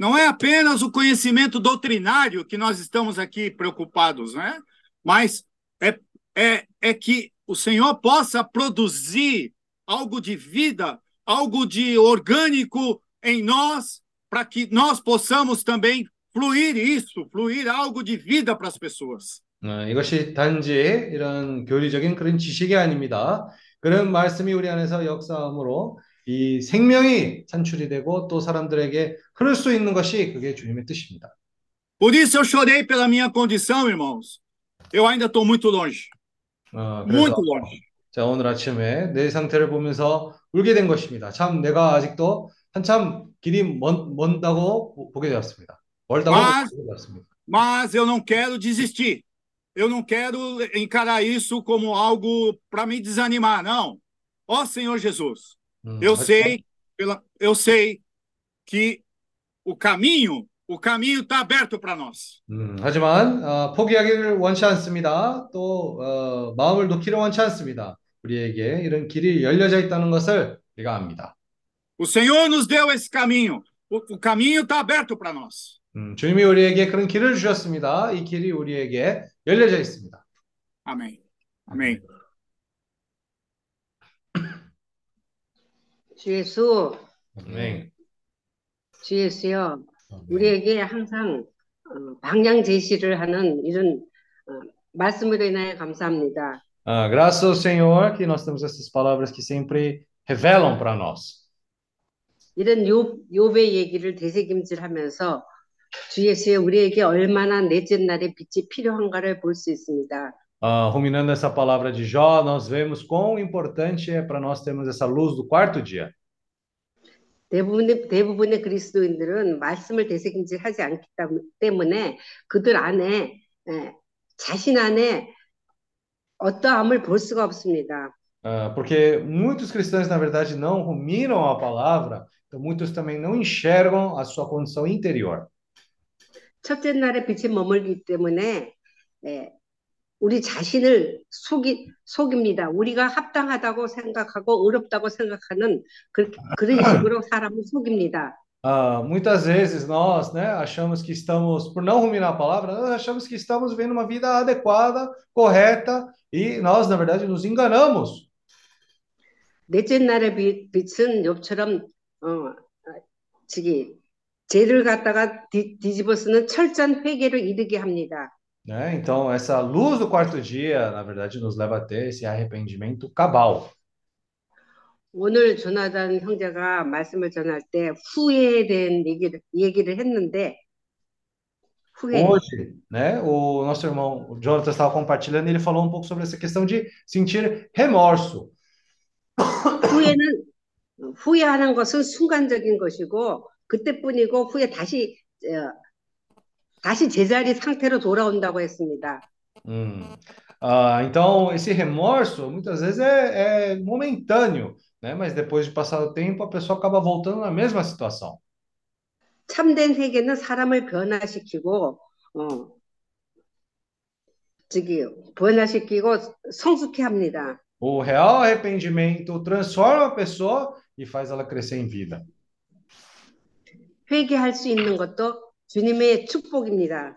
D: Não é apenas o conhecimento doutrinário que nós estamos aqui preocupados, né? Mas é, é, é que o Senhor possa produzir algo de vida, algo de orgânico em nós, para que nós possamos também fluir isso, fluir algo de vida para as pessoas.
C: 어, 이것이 단지 이런 교리적인 그런 지식이 아닙니다. 그런 말씀이 우리 안에서 역사함으로 이 생명이 산출이 되고 또 사람들에게 흐를 수 있는 것이 그게 주님의 뜻입니다.
D: Por isso eu chorei pela minha condição, irmãos. Eu ainda estou muito longe.
C: 어, 그래서. 자, 오늘 아침에 내 상태를 보면서 울게 된 것입니다. 참 내가 아직도 한참 길이 먼, 먼다고 보게 되었습니다. 멀다고
D: Mas-
C: 보게 되었습니다.
D: Mas eu não quero desistir. Eu não quero encarar isso como algo para me desanimar, não. Ó Senhor Jesus,
C: 음,
D: eu sei, pela, eu sei que o caminho, o caminho está aberto para nós.
C: 음, 하지만 어, 포기하기를 원치 않습니다. 또 어, 마음을 놓기를 원치 않습니다. 우리에게 이런 길이 열려져 있다는 것을 우리가 압니다.
D: O Senhor nos deu esse caminho. O, o caminho está aberto para nós.
C: 음, 주님이 우리에게 그런 길을 주셨습니다. 이 길이 우리에게 열려져 있습니다.
D: Amém. Amém.
E: 주 예수,
C: 아멘.
E: 주 예수여, 우리에게 항상 어, 방향 제시를 하는 이런 어, 말씀으로 인하여 감사합니다.
C: Ah, graças ao Senhor que nós temos essas palavras que sempre revelam para nós.
E: 이런 요, 욥의 얘기를 되새김질하면서 주 예수의 우리에게 얼마나 넷째 날의 빛이 필요한가를 볼 수 있습니다.
C: Ah, ruminando essa palavra de Jó, nós vemos quão importante é para nós termos essa luz do quarto dia.
E: 대부분의 대부분의 그리스도인들은 말씀을 되새김질 하지 않기 땀- 때문에 그들 안에 에, 자신 안에 어떠함을 볼 수가 없습니다.
C: Ah, porque muitos cristãos, na verdade, não ruminam a palavra, então muitos também não enxergam a sua condição interior.
E: 첫째 날에 빛에 머물기 때문에 에, 우리 자신을 속이 속입니다. 우리가 합당하다고 생각하고 어렵다고 생각하는 그, 그런 식으로 사람을 속입니다.
C: Ah, muitas vezes nós, né, achamos que estamos, por não ruminar a palavra, nós achamos que estamos vivendo uma vida adequada, correta, e nós, na verdade, nos enganamos.
E: 넷째 날의 빛, 빛은 욥처럼 어, 저기 죄를 갖다가 뒤, 뒤집어 쓰는 철저한 회개를 이르게 합니다.
C: Né? Então, essa luz do quarto dia, na verdade, nos leva a ter esse arrependimento cabal.
E: 오늘 조나단 형제가 말씀을 전할 때 후회에 대한 얘기를 얘기를 했는데 후회.
C: Hoje, né, o nosso irmão o Jonathan estava compartilhando, e ele falou um pouco sobre essa questão de sentir remorso.
E: 후회는 후회하는 것은 순간적인 것이고 그때뿐이고 후에 다시 어, 다시 제자리 상태로 돌아온다고 했습니다.
C: Hum. Ah, então, esse remorso muitas vezes é, é momentâneo, né? Mas depois de passar o tempo, a pessoa acaba voltando na mesma situação.
E: 참된 회개는 사람을 변화시키고 어 저기 변화시키고 성숙해 합니다.
C: O real arrependimento transforma a pessoa e faz ela crescer em vida.
E: 회개할 수 있는 것도 주님의 축복입니다.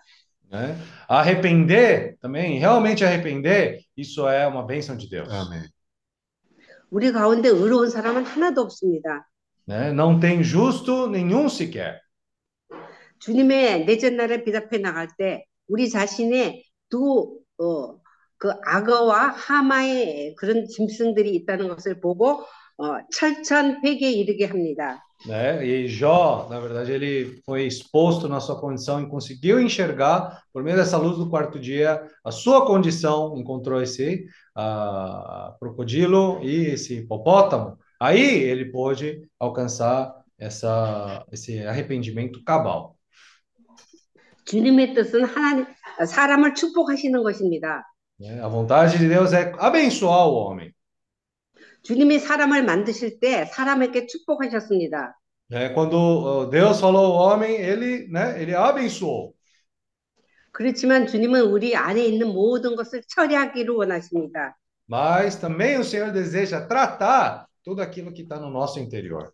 C: né? Arrepender também, realmente arrepender, isso é uma bênção de Deus.
A: 아멘.
E: 우리 가운데 의로운 사람은 하나도 없습니다.
C: né? Não tem justo nenhum sequer.
E: 주님의 내전날에 비답해 나갈 때 우리 자신의 두, 어, 그 악어와 하마의 그런 짐승들이 있다는 것을 보고 어, 철천 회개에 이르게 합니다.
C: né? E Jó, na verdade, ele foi exposto na sua condição e conseguiu enxergar, por meio dessa luz do quarto dia, a sua condição, encontrou esse ah, crocodilo e esse hipopótamo. Aí ele pôde alcançar essa, esse arrependimento cabal.
E: 주님의 뜻은 하나님 사람을 축복하시는 것입니다.
C: né? A vontade de Deus é abençoar o homem.
E: 주님이 사람을 만드실 때 사람에게 축복하셨습니다.
C: né? Quando oh, Deus falou ao homem, ele, né, ele abençoou.
E: 그렇지만 주님은 우리 안에 있는 모든 것을 처리하기를 원하십니다.
C: Mas também o Senhor deseja tratar tudo aquilo que está no nosso interior.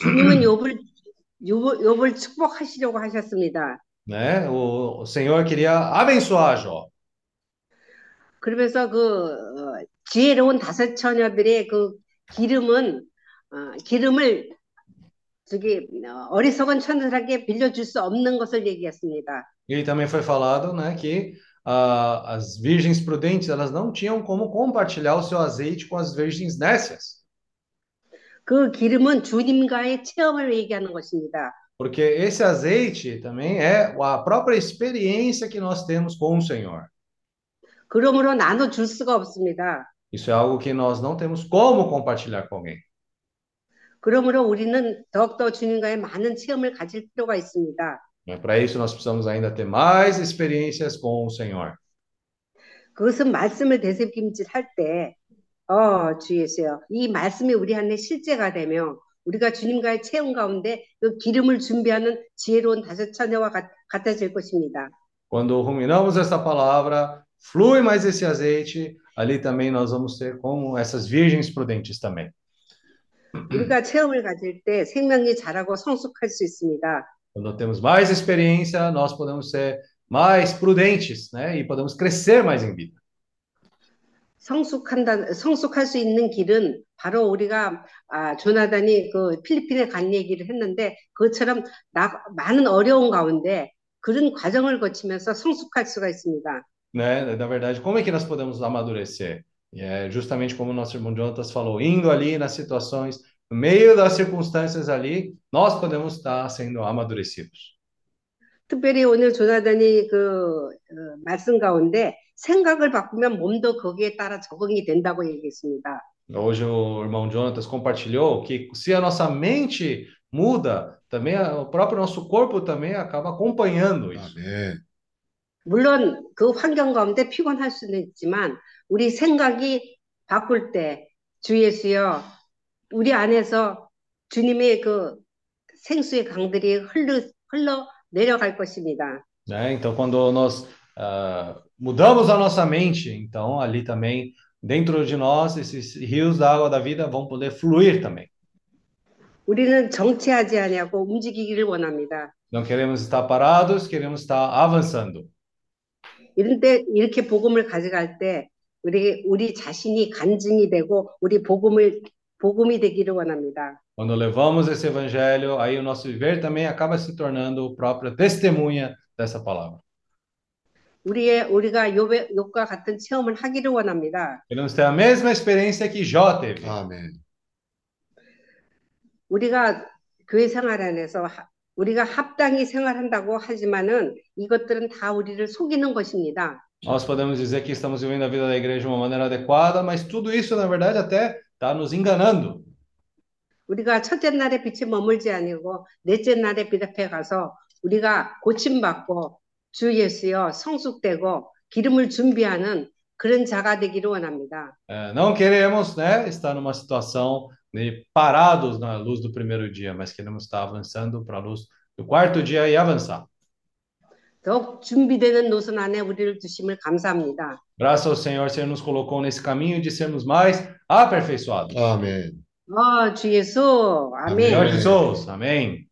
E: 주님은 욥을, 욥을 축복하시려고 하셨습니다.
C: né? O, o Senhor queria abençoar Jó.
E: 그러면서 그 어, 지혜로운 다섯 처녀들의 그 기름은 어, 기름을 저기 어, 어리석은 처녀들에게 빌려줄 수 없는 것을 얘기했습니다.
C: E também foi falado, né, que ah, as virgens prudentes elas não tinham como compartilhar o seu azeite com as virgens nécias,
E: 그 기름은 주님과의 체험을 얘기하는 것입니다.
C: porque esse azeite também é a própria experiência que nós temos com o Senhor.
E: 그러므로 나눠 줄 수가 없습니다.
C: Isso é algo que nós não temos como compartilhar com alguém.
E: 그러므로 우리는 더욱더 주님과의 많은 체험을 가질 필요가 있습니다.
C: Né? Para isso nós precisamos ainda ter mais experiências com o Senhor.
E: 그것은 말씀을 되새김질할 때, 어, 주 예수여, 이 말씀이 우리 안에 실제가 되며 우리가 주님과의 체험 가운데 그 기름을 준비하는 지혜로운 다섯 처녀와 같, 같아질 것입니다.
C: Quando ruminamos essa palavra, flui mais esse azeite, ali também nós vamos ter como essas virgens prudentes também.
E: 우리가 체험을 가질 때 생명이 자라고 성숙할 수 있습니다.
C: Quando temos mais experiência, nós podemos ser mais prudentes, né? E podemos crescer mais em vida.
E: 성숙한다, 성숙할 수 있는 길은 바로 우리가 아, 조나단이 그 필리핀에 간 얘기를 했는데 그것처럼 나, 많은 어려운 가운데 그런 과정을 거치면서 성숙할 수가 있습니다.
C: Né? Na verdade, como é que nós podemos amadurecer? E é justamente como o nosso irmão Jonatas falou, indo ali nas situações, no meio das circunstâncias ali, nós podemos estar sendo amadurecidos.
E: 특별히 오늘 조나단이 그 어, 말씀 가운데 생각을 바꾸면 몸도 거기에 따라 적응이 된다고 얘기했습니다.
C: Hoje o irmão Jonatas compartilhou que se a nossa mente muda, também a- o próprio nosso corpo também acaba acompanhando isso.
A: 아멘.
E: 물론 그 환경 가운데 피곤할 수는 있지만 우리 생각이 바꿀 때 주 예수여 우리 안에서 주님의 그 생수의 강들이 흘러 흘러 내려갈 것입니다.
C: né? Então, quando nós ah, mudamos a nossa mente, então ali também, dentro de nós, esses rios da água da vida vão poder fluir também.
E: 우리는 정체하지 아니하고 움직이기를 원합니다.
C: Não queremos estar parados, queremos estar avançando.
E: 이런 때 이렇게 복음을 가져갈 때 우리 우리 자신이 간증이 되고 우리 복음을 복음이 되기를 원합니다.
C: Quando levamos esse evangelho, aí o nosso viver também acaba se tornando própria testemunha dessa palavra.
E: 우리의 우리가 욥의 욥과 같은 체험을 하기를 원합니다.
C: Queremos ter a mesma experiência que Jó teve.
A: 아멘.
E: 우리가 교회 생활 안에서 하- 우리가 합당히 생활한다고 하지만은 이것들은 다 우리를 속이는 것입니다.
C: Nós podemos dizer que estamos vivendo a vida da igreja de uma maneira adequada, mas tudo isso, na verdade, até está nos enganando.
E: 우리가 첫째 날에 빛에 머물지 아니고 넷째 날에 비답해 가서 우리가 고침 받고 주 예수여 성숙되고 기름을 준비하는 그런 자가 되기를 원합니다.
C: É, não queremos, né, estar numa situação de parados na luz do primeiro dia, mas queremos estar avançando para a luz do quarto dia e avançar.
E: 더욱 준비되는 노선 안에 우리를 두심을 감사합니다.
C: Graças ao Senhor, o Senhor nos colocou nesse caminho de sermos mais aperfeiçoados.
A: 아멘.
E: 어, 주 예수,
C: Senhor
E: 아멘.
C: Jesus, amém.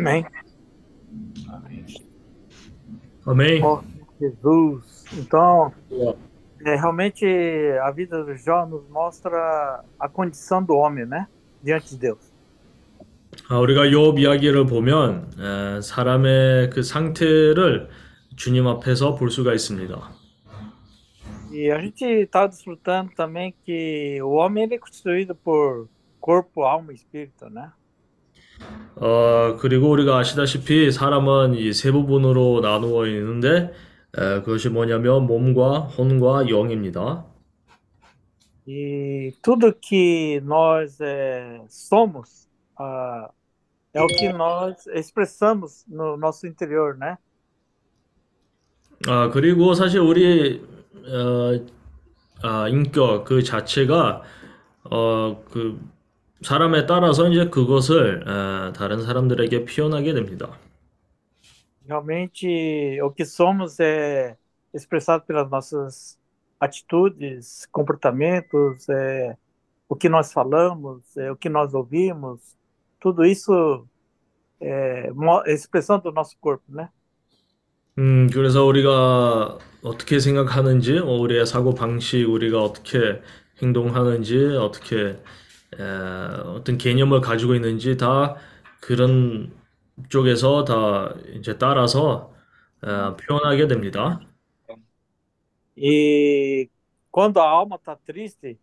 F: Amém.
B: 아멘.
F: Ó, Jesus. Então, é, realmente a vida do Jó nos mostra a condição do homem, né? Diante de Deus.
B: 아, 우리가 욥 이야기를 보면 에, 사람의 그 상태를 주님 앞에서 볼 수가 있습니다.
F: E a gente está desfrutando também que o homem ele é constituído por corpo, alma e espírito, né?
B: 어, 그리고 우리가 아시다시피 사람은 이 세 부분으로 나누어 있는데 에, 그것이 뭐냐면 몸과 혼과 영입니다.
F: E tudo que nós é, somos ah, é o que nós expressamos no nosso interior, né?
B: 아, 그리고 사실 우리 어, 아, 인격 그 자체가 어, 그 사람에 따라서 이제 그것을 에, 다른 사람들에게 표현하게 됩니다.
F: Realmente, o que somos é expressado pelas nossas atitudes, comportamentos, é, o que nós falamos, é, o que nós ouvimos, tudo isso é expressão do nosso corpo, né?
B: 음, 그래서 우리가 어떻게 생각하는지, 어, 우리의 사고 방식, 우리가 어떻게 행동하는지, 어떻게 에, 어 떤 개념을 가지고 있는지 다 그런 쪽에서 다 이제 따라서 에, 표현하게 됩니다.
F: E quando a alma está triste,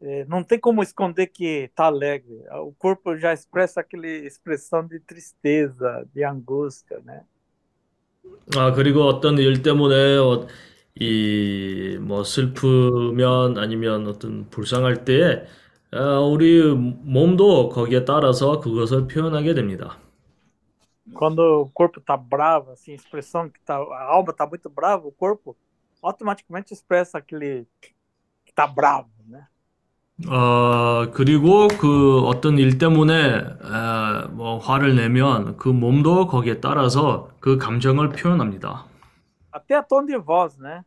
F: é, não tem como esconder que está alegre. O corpo já expressa aquela expressão de tristeza, de angústia, né?
B: 아, 그리고 어떤 일 때문에 어, 이, 뭐, 슬프면 아니면 어떤 불쌍할 때에 아, 우리 몸도 거기에 따라서 그것을 표현하게 됩니다.
F: Quando o corpo está bravo, assim, a expressão que tá, a alma está muito brava, o corpo automaticamente expressa aquele que está bravo, né?
B: 어, 그리고 그 어떤 일 때문에 에, 뭐 화를 내면 그 몸도 거기에 따라서 그 감정을 표현합니다.
F: Até a tom de voz, né?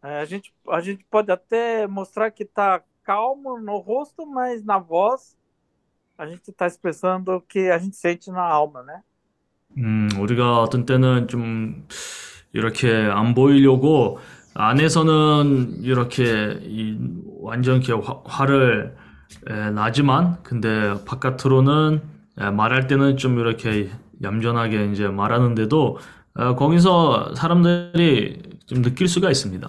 F: A gente, a gente pode até mostrar que está calmo no rosto, mas na voz a gente está expressando o que a gente sente na alma, né?
B: 음, 우리가 어떤 때는 좀 이렇게 안 보이려고 안에서는 이렇게 이 완전 화, 화를 에, 나지만 근데 바깥으로는 에, 말할 때는 좀 이렇게 얌전하게 이제 말하는데도 어, 거기서 사람들이 좀 느낄 수가 있습니다.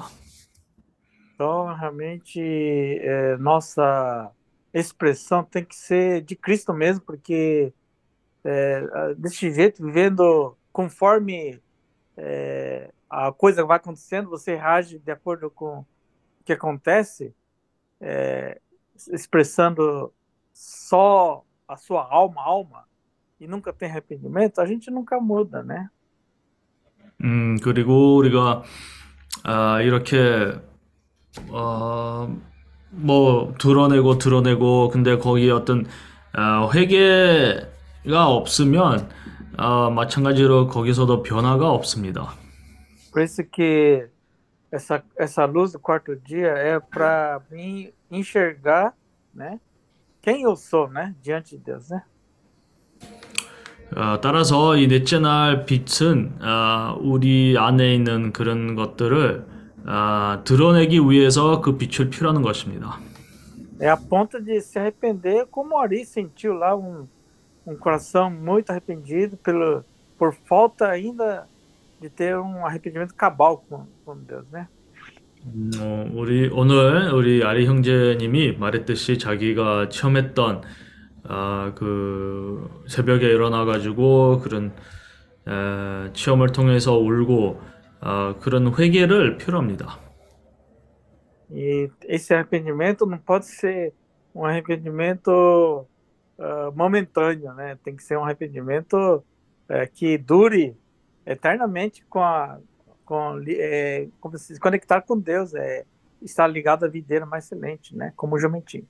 F: Então, realmente, é, nossa expressão tem que ser de Cristo mesmo, porque é, a- desse jeito, vivendo conforme é, a coisa vai acontecendo, você reage de acordo com o que acontece, é, expressando só a sua alma, alma, e nunca tem arrependimento, a gente nunca muda, né?
B: 음, 그리고 우리가 아, 이렇게 어, 뭐 드러내고 드러내고 근데 거기에 어떤 아, 회개가 없으면 아, 마찬가지로 거기서도 변화가 없습니다.
F: Por isso que essa, essa luz do quarto dia é para mim enxergar, né? Quem eu sou, né? Diante de Deus, né?
B: 어, 따라서 이 넷째 날 빛은 아, 우리 안에 있는 그런 것들을 아, 드러내기 위해서 그 빛을 필요하는 것입니다.
F: É a ponto de se arrepender, como Ari sentiu lá um, um coração muito arrependido pelo, por falta ainda de ter um arrependimento cabal com, com Deus, né?
B: 음, 어, 우리 오늘 우리 아리 형제님이 말했듯이 자기가 체험했던 아, 그 새벽에 일어나 가지고 그런 에, 체험을 통해서 울고 아, 그런 회개를 필요합니다.
F: E esse arrependimento não pode ser um arrependimento ah, momentâneo, né? Tem que ser um arrependimento eh, que dure eternamente com a com li- eh, como se conectar com Deus, é estar ligado à videira mais excelente, né? Como o jumentinho.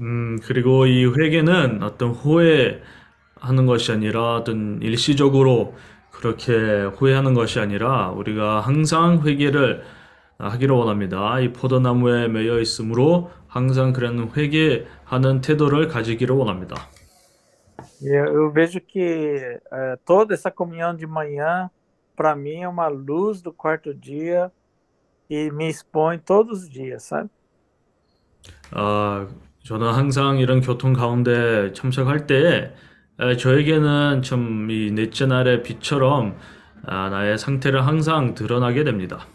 B: 음, 그리고 이 회개는 어떤 후회하는 것이 아니라 어떤 일시적으로 그렇게 후회하는 것이 아니라 우리가 항상 회개를 하기를 원합니다. 이 포도나무에 매여 있으므로 항상 그런 회개하는 태도를 가지기를 원합니다.
F: Eu, vejo que é, toda essa comunhão de manhã, para mim, é uma luz do quarto dia e me expõe todos os dias, sabe?
B: 아, 저는 항상 이런 교통 가운데 참석할 때 에, 저에게는 참이 넷째 날의 빛처럼 아, 나의 상태를 항상 드러나게 됩니다.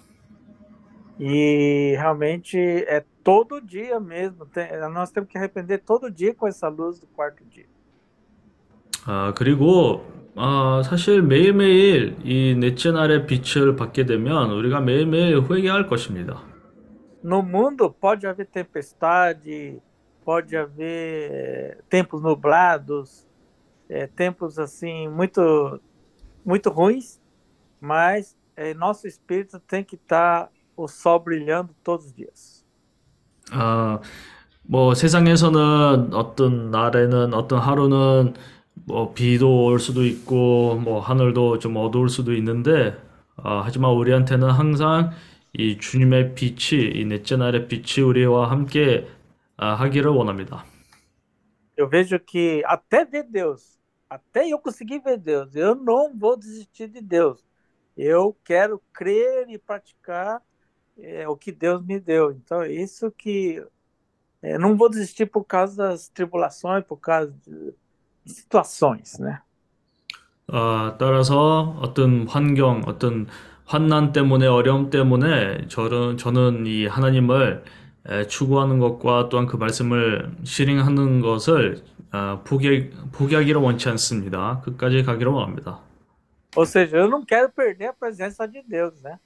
F: E realmente é todo dia mesmo. Tem- nós temos que arrepender todo dia com essa luz do quarto dia.
B: 아, 그리고 아, 사실 매일매일 이 넷째 날의 빛을 받게 되면 우리가 매일매일 회개할 것입니다.
F: No mundo pode haver tempestade, pode haver eh, tempos nublados, eh, tempos assim muito muito ruins, mas eh, nosso espírito tem que estar o sol brilhando todos os dias.
B: 아, 뭐 세상에서는 어떤 날에는 어떤 하루는 뭐 비도 올 수도 있고 뭐 하늘도 좀 어두울 수도 있는데 아, 하지만 우리한테는 항상 이 주님의 빛이 이 넷째 날의 빛이 우리와 함께 아, 하기를 원합니다.
F: Eu vejo que até ver Deus, até eu conseguir ver Deus, eu não vou desistir de Deus. Eu quero crer e praticar eh, o que Deus me deu. Então, é isso que eh, não vou desistir por causa das tribulações, por causa de situações, né?
B: 아, 따라서 어떤 환경, 어떤 환난 때문에 어려움 때문에 저는 저는 이 하나님을 에, 추구하는 것과 또한 그 말씀을 실행하는 것을 아, 포기 포기하기를 원치 않습니다. 끝까지 가기를 원합니다.
F: Ou seja, eu não quero perder a presença de Deus, né?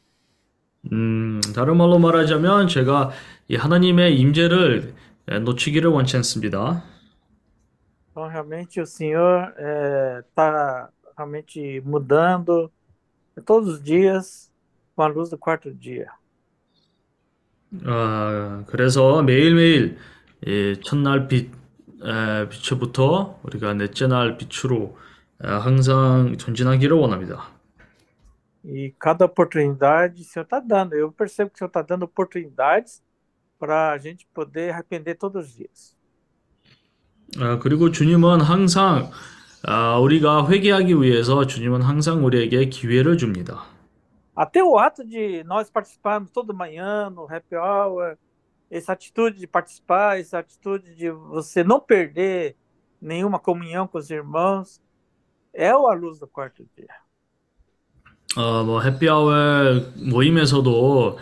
B: 음, 다른 말로 말하자면 제가 이 하나님의 임재를 에, 놓치기를 원치 않습니다.
F: Então, realmente, o Senhor está realmente mudando todos os dias com a luz do quarto dia.
B: 아, 그래서 매일매일 이 첫날 빛, 에, 빛부터 우리가 넷째 날 빛으로 에, 항상 전진하기를 원합니다.
F: E cada oportunidade o Senhor está dando. Eu percebo que o Senhor está dando oportunidades para a gente poder arrepender todos os dias.
B: 아, 그리고 주님은 항상 아, 우리가 회개하기 위해서 주님은 항상 우리에게 기회를 줍니다.
F: Até o ato de nós participarmos toda manhã no happy hour, essa atitude de participar, essa atitude de você não perder nenhuma comunhão com os irmãos, é a luz do quarto dia.
B: 어, 뭐 해피아워 모임에서도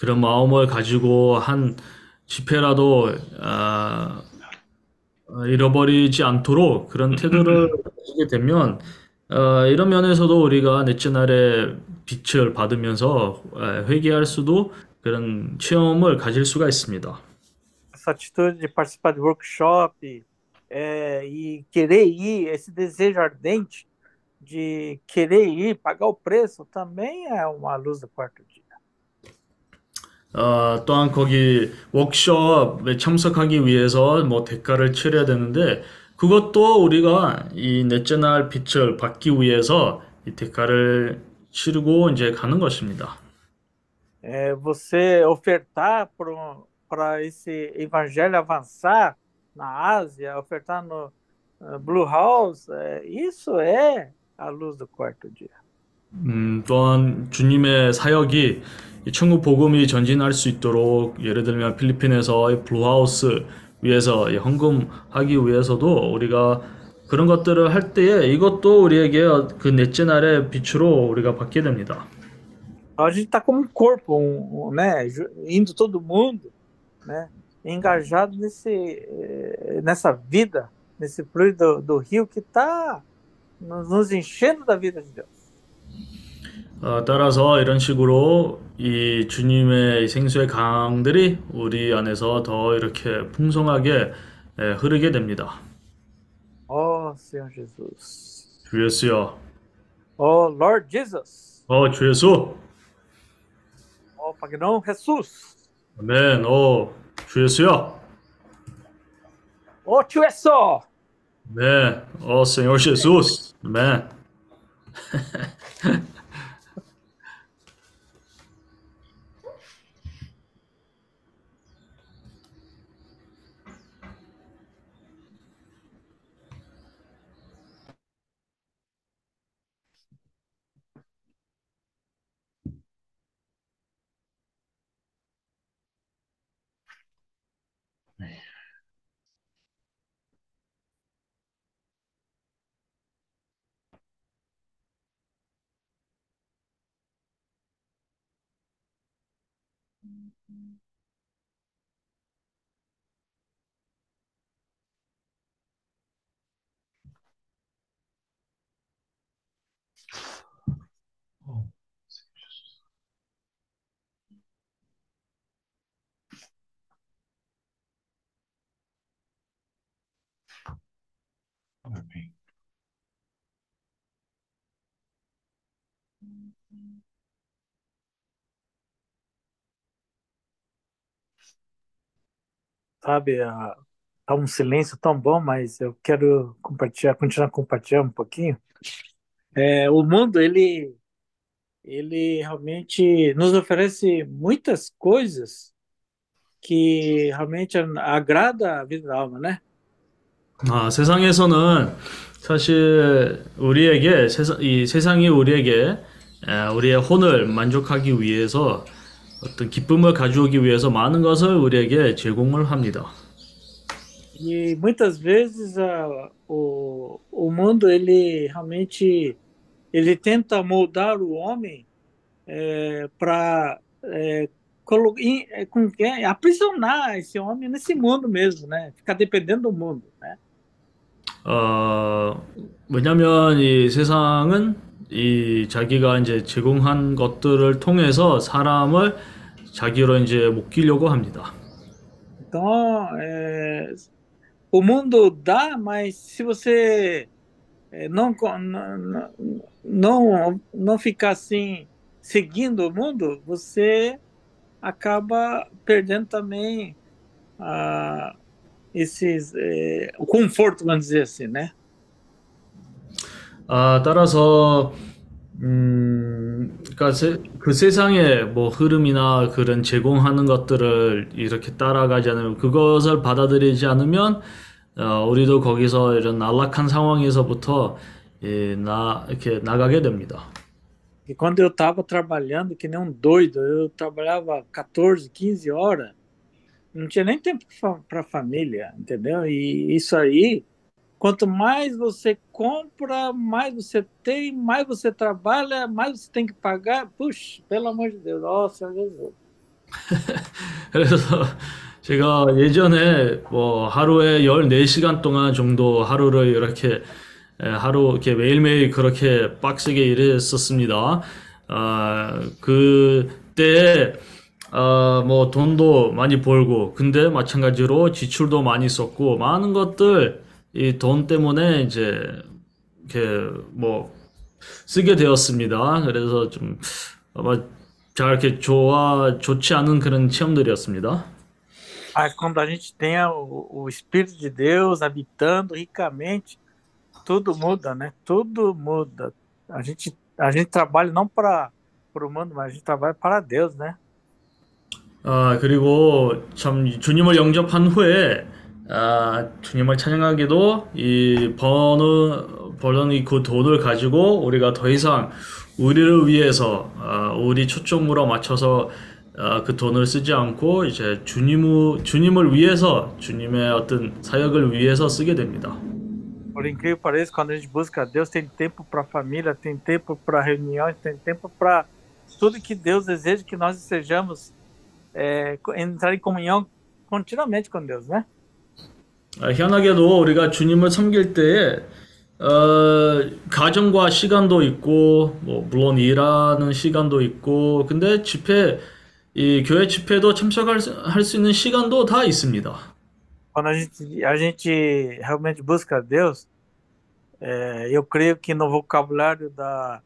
B: 그런 마음을 가지고 한 집회라도 아, 어, 잃어버리지 않도록 그런 태도를 가지게 되면 어, 이런 면에서도 우리가 넷째 날에 빛을 받으면서 에, 회개할 수도 그런 체험을 가질 수가 있습니다.
F: Essa atitude de participar de workshop é, e querer ir, esse desejo ardente de querer ir, pagar o preço, também é uma luz do quarto dia.
B: 어, 또한 거기 워크숍에 참석하기 위해서 뭐 대가를 치러야 되는데 그것도 우리가 이 넷째 날 빛을 받기 위해서 이 대가를 치르고 이제 가는 것입니다.
F: É, você ofertar para esse evangelho avançar na Ásia, ofertar no uh, Blue House, é, isso é a luz do quarto dia.
B: 음, 또한 주님의 사역이 이 천국 복음이 전진할 수 있도록 예를 들면 필리핀에서 이 블루하우스 위해서 이 헌금하기 위해서도 우리가 그런 것들을 할 때에 이것도 우리에게 그 넷째 날의 빛으로 우리가 받게 됩니다.
F: A gente está como um corpo, um, um, né, indo todo mundo, né, engajado nesse, eh, nessa vida, nesse fluido do, do rio que está nos, nos enchendo da vida de Deus.
B: 어, 따라서 이런 식으로 이 주님의 생수의 강들이 우리 안에서 더 이렇게 풍성하게 예, 흐르게 됩니다.
F: Senhor Jesus.
B: Assim, ó
F: oh, Lord Jesus.
B: 主耶稣啊
F: ，Oh Lord Jesus.
B: 哦，主耶稣 Oh Pagnon assim, ó.
F: Oh Tio
B: Esso. Amém. Ó Senhor Jesus. Amém. [LAUGHS] Oh.
A: Mm-hmm.
F: Sabe, a- tá um silêncio tão bom, mas eu quero compartilhar, continuar compartilhando um pouquinho. É, o mundo, ele, ele realmente nos oferece muitas coisas que realmente agrada a vida da alma, né?
B: 아, 세상에서는 사실 우리에게 세상, 이 세상이 우리에게 에, 우리의 혼을 만족하기 위해서 어떤 기쁨을 가져오기 위해서 많은 것을 우리에게 제공을 합니다.
F: E muitas vezes a, o, o mundo ele realmente ele tenta moldar o homem para é, em- é, é, aprisionar esse homem nesse mundo mesmo, né? Ficar dependendo do mundo, né?
B: 어, 왜냐면 이 세상은 이 자기가 이제 제공한 것들을 통해서 사람을 자기로 이제 묶이려고 합니다.
F: Então, é, o mundo dá, mas se você não, não, não ficar assim, seguindo o mundo, você acaba perdendo também ah, esses, é, o conforto, vamos dizer assim, né?
B: 아, 따라서 음, 그러니까 세, 그 세상의 뭐 흐름이나 그런 제공하는 것들을 이렇게 따라가지 않으면 그것을 받아들이지 않으면 어, 우리도 거기서 이런 안락한 상황에서부터 예, 나 이렇게 나가게 됩니다.
F: E quando eu estava trabalhando que nem um doido, eu trabalhava 14, 15 horas, não tinha nem tempo para a família, entendeu? E isso aí, quanto mais você compra, mais você tem, mais você trabalha, mais você tem que pagar. Puxa, pelo amor de Deus, nossa Jesus.
B: 그래서 제가 예전에 뭐 하루에 14시간 동안 정도 하루를 이렇게 에, 하루 이렇게 매일매일 그렇게 빡세게 일했었습니다. 아, 그때 아, 뭐 돈도 많이 벌고 근데 마찬가지로 지출도 많이 썼고 많은 것들 이 돈 때문에 이제 이렇게 뭐 쓰게 되었습니다. 그래서 좀 아마 잘 이렇게 좋아 좋지 않은 그런 체험들이었습니다.
F: Mas quando a gente tem o, o Espírito de Deus habitando ricamente, tudo muda, né? Tudo muda. A gente, a gente trabalha não para o mundo, mas a gente trabalha para Deus, né?
B: 아, 그리고 참 주님을 영접한 후에 아, 주님을 찬양하기도 이 버는 버는 이그 돈을 가지고 우리가 더 이상 우리를 위해서 아, 우리 초점으로 맞춰서 아, 그 돈을 쓰지 않고 이제 주님 주님을 위해서 주님의 어떤 사역을 위해서 쓰게 됩니다.
F: Por incrível que pareça, quando a gente busca Deus, tem tempo para família, tem tempo para reuniões, tem tempo para tudo que Deus deseja que nós sejamos é, entrar em comunhão continuamente com Deus, né?
B: 아, 희한하게도 우리가 주님을 섬길 때에 어, 가정과 시간도 있고 뭐 물론 일하는 시간도 있고 근데 집회 이 교회 집회도 참석할 수, 할수 있는 시간도 다 있습니다.
F: Quando a gente, a gente realmente busca a Deus, é, eu creio que no vocabulário da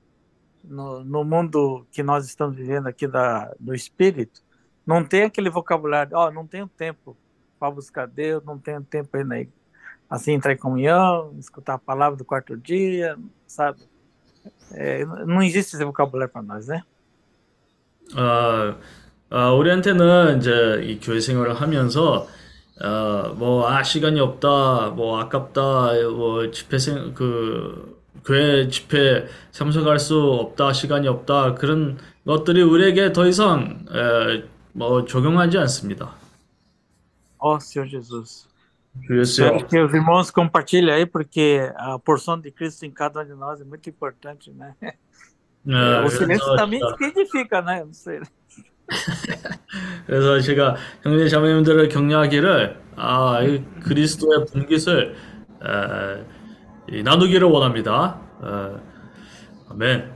F: no, no mundo que nós estamos vivendo aqui da, do espírito, não tem aquele vocabulário, ó, não tenho tempo para buscar Deus, não tenho tempo ainda assim, entrar em comunhão, escutar a palavra do quarto dia, sabe? É, não existe esse vocabulário para nós, né?
B: 아, 아, 우리한테는 이제 이 교회 생활을 하면서 어, 뭐, 아, 시간이 없다, 뭐, 아깝다, 뭐, 집회 생, 그, 교회 집회 참석할 수 없다, 시간이 없다, 그런 것들이 우리에게 더 이상, 에, 뭐, 적용하지 않습니다.
F: Ó Senhor Jesus.
B: 주
F: Espero
B: 예수여,
F: que os irmãos compartilhem aí, porque a porção de Cristo em cada um de nós é muito importante, né?
B: 네,
F: o silêncio
B: 그래서
F: também
B: 진짜
F: significa, né? Não sei. [LAUGHS]
B: 그래서 제가 형제 자매님들을 격려하기를 아, 이 그리스도의 분깃을 에, 이 나누기를 원합니다. 에, 아멘.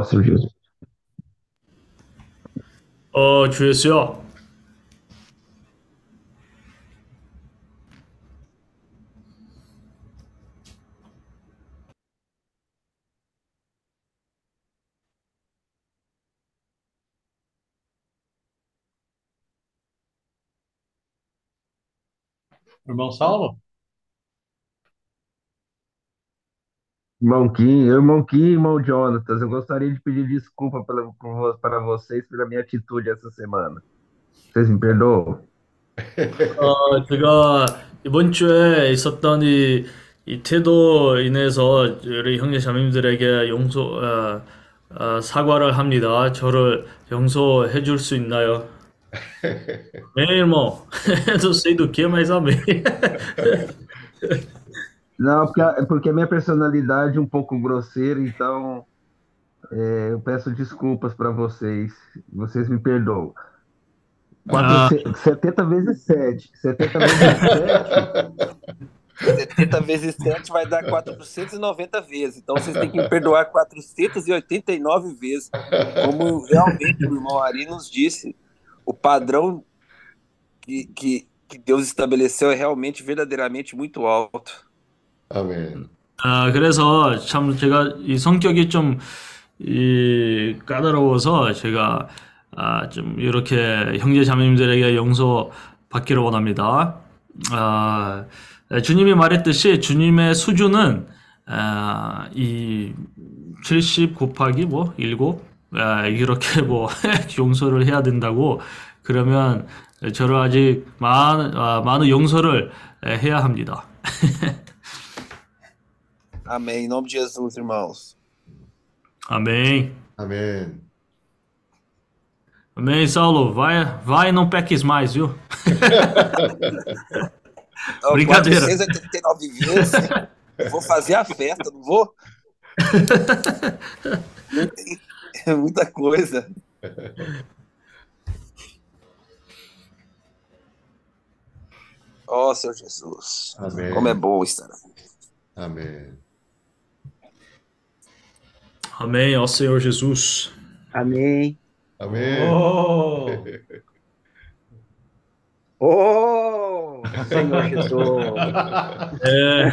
G: 到四十
B: 九岁。呃，取消。
C: Irmão Salvo?
G: Irmão Kim, irmão Kim, irmão Jonatas, eu gostaria de pedir desculpa pela, por vo- para vocês pela minha atitude essa semana. Vocês me perdoam? [LAUGHS]
B: 어, 제가 이번 주에 있었던 이, 이 태도로 인해서 우리 형제 자매님들에게 용서, 어, 어, 사과를 합니다. 저를 용서해 줄 수 있나요? 네, irmão. Não sei do que, mas amém.
G: Não, porque, a- porque a minha personalidade é um pouco grosseira, então é, eu peço desculpas para vocês. Vocês me perdoam.
B: Ah.
G: Quatro, 70 vezes 7. 70 vezes 7.
H: 70 vezes 7 vai dar 490 vezes. Então vocês têm que me perdoar 489 vezes. Como realmente o irmão Ari nos disse, o padrão que, que, que Deus estabeleceu é realmente, verdadeiramente muito alto.
A: 아멘.
B: 아, 그래서 참 제가 이 성격이 좀, 이, 까다로워서 제가, 아, 좀 이렇게 형제 자매님들에게 용서 받기를 원합니다. 아, 주님이 말했듯이 주님의 수준은, 아, 이, 70 곱하기 뭐, 7? 아, 이렇게 뭐, [LAUGHS] 용서를 해야 된다고, 그러면 저를 아직 많은, 아, 많은 용서를 해야 합니다. [LAUGHS]
H: Amém. Em nome de Jesus, irmãos.
B: Amém.
A: Amém.
B: Amém, Saulo. Vai, vai não peques mais, viu? [LAUGHS]
H: não,
B: Brincadeira.
H: 489 vezes. Vou fazer a festa, não vou? é [LAUGHS] muita coisa. Ó oh, Senhor Jesus,
A: Amém.
H: como é bom estar aqui.
A: Amém.
B: Amém, ó Senhor Jesus.
I: Amém.
A: Amém.
C: Oh! [LAUGHS]
I: oh Senhor Jesus.
B: É.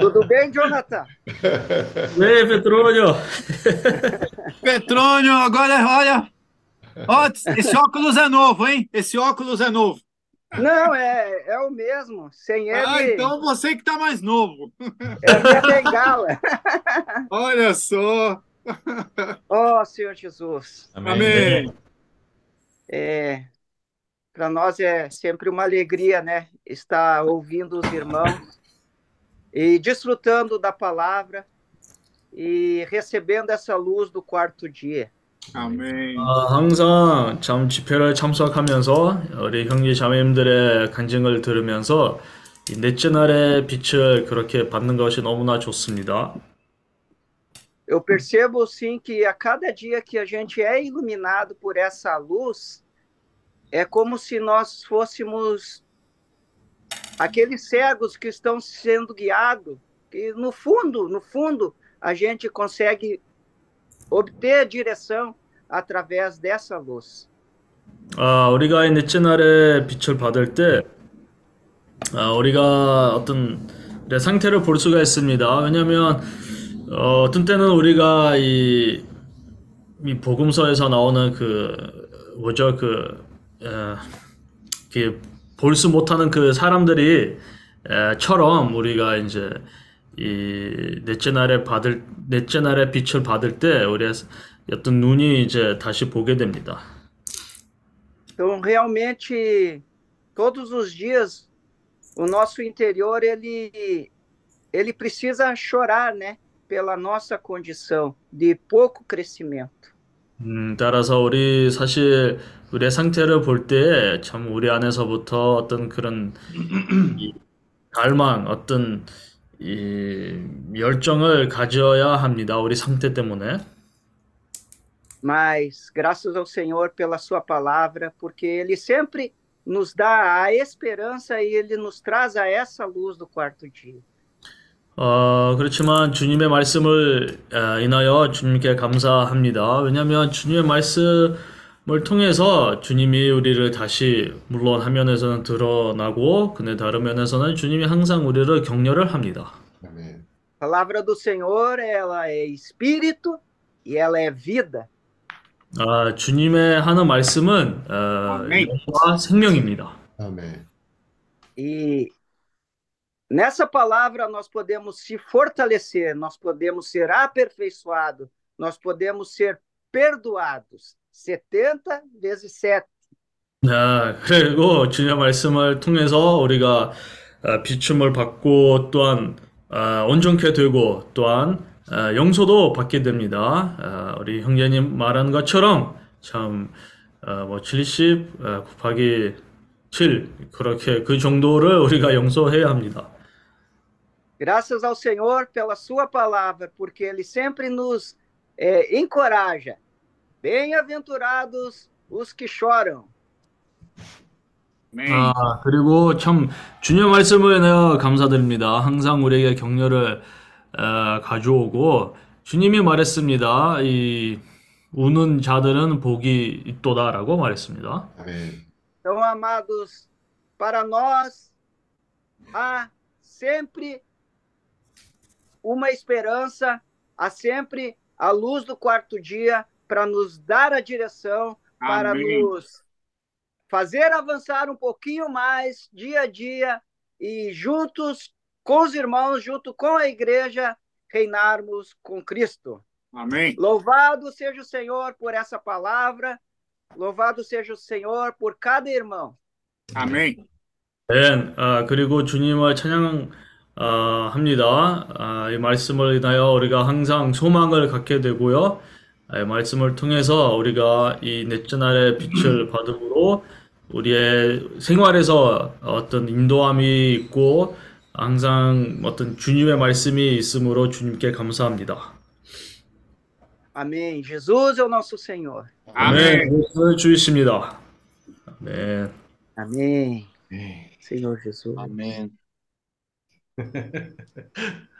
I: Tudo bem, Jonathan?
B: Ei, Petrônio.
D: Petrônio, agora olha. Esse óculos é novo, hein? Esse óculos é novo.
I: Não, é, é o mesmo. Sem ele,
D: Ah, então você que tá mais novo.
I: é a minha bengala. [LAUGHS]
D: Olha só.
I: Oh, Senhor Jesus.
D: Amém.
I: É, para nós é sempre uma alegria, né? Estar ouvindo os irmãos e desfrutando da palavra e recebendo essa luz do quarto dia.
D: Amém.
B: 아, 항상 참 집회를 참석하면서 우리 형제 자매님들의 간증을 들으면서 이 넷째 날의 빛을 그렇게 받는 것이 너무나 좋습니다.
I: Eu percebo sim que a cada dia que a gente é iluminado por essa luz, é como se nós fôssemos aqueles cegos que estão sendo guiados, que no fundo, no fundo, a gente consegue obter direção através dessa luz.
B: 아, 우리가 이 넷째 날의 빛을 받을 때, 아, 우리가 어떤 내 상태를 볼 수가 있습니다. 왜냐하면 어, 어떤 때는 우리가 이, 이 복음서에서 나오는 그 뭐죠 그 에, 볼수 못하는 그 사람들이 에, 처럼 우리가 이제 이 넷째 날에 받을 넷째 날의 빛을 받을 때 우리의 어떤 눈이 이제 다시 보게 됩니다.
I: Então, realmente, todos os dias o nosso interior ele ele precisa chorar, né, pela nossa condição de pouco crescimento.
B: 음, 따라서 우리 사실 우리의 상태를 볼 때 참 우리 안에서부터 어떤 그런 이 갈망, 어떤 이 열정을 가져야 합니다. 우리 상태 때문에.
I: Mas graças ao Senhor pela sua palavra, porque ele sempre nos dá a esperança e ele nos traz a essa luz do quarto dia.
B: 어, 그렇지만 주님의 말씀을 아, 인하여 주님께 감사합니다. 왜냐하면 주님의 말씀 을 통해서 주님이 우리를 다시 물론 한 면에서는 드러나고 근데 다른 면에서는 주님이 항상 우리를 격려를 합니다.
A: 아멘.
I: A palavra do Senhor, ela é espírito e ela é vida.
B: 아, 주님의 하는 말씀은 어,
D: 아멘.
B: 영과 생명입니다.
A: 아멘.
I: E nessa palavra nós podemos se fortalecer, nós podemos ser aperfeiçoados, nós podemos ser perdoados. 70 vezes 7.
B: 아, 그리고 주님의 말씀을 통해서 우리가 아, 비춤을 받고 또한 아, 온전케 되고 또한 아, 용서도 받게 됩니다. 아, 우리 형제님 말한 것처럼 참 아, 뭐 70 아, 곱하기 7 그렇게 그 정도를 우리가 용서해야 합니다.
I: Graças ao Senhor pela sua palavra, porque ele sempre nos eh, encoraja. Bem-aventurados os que choram.
D: Amém.
B: 아, 그리고 참 주님의 말씀을 내가 감사드립니다. 항상 우리에게 격려를 어, 가져오고 주님이 말했습니다. 이 우는 자들은 복이 있도다라고 말했습니다.
A: 아멘.
I: Então, amados, para nós há sempre uma esperança, há sempre a luz do quarto dia para nos dar a direção, para
D: Amém.
I: nos fazer avançar um pouquinho mais dia a dia e juntos com os irmãos, junto com a igreja, reinarmos com Cristo.
D: Amém.
I: Louvado seja o Senhor por essa palavra, louvado seja o Senhor por cada irmão.
D: Amém.
B: 네, 아, 그리고 주님을 찬양 아, 합니다. 아, 이 말씀을 인하여 우리가 항상 소망을 갖게 되고요. 아, 이 말씀을 통해서 우리가 이 넷째 날의 빛을 [CLEARS THROAT] 받음으로 우리의 생활에서 어떤 인도함이 있고 항상 어떤 주님의 말씀이 있으므로 주님께 감사합니다.
I: Amém. Jesus é o nosso Senhor.
B: 아멘. 그리스도의 주이십니다. 아멘.
I: Amém.
A: 네.
I: Senhor Jesus.
A: 아멘. [LAUGHS]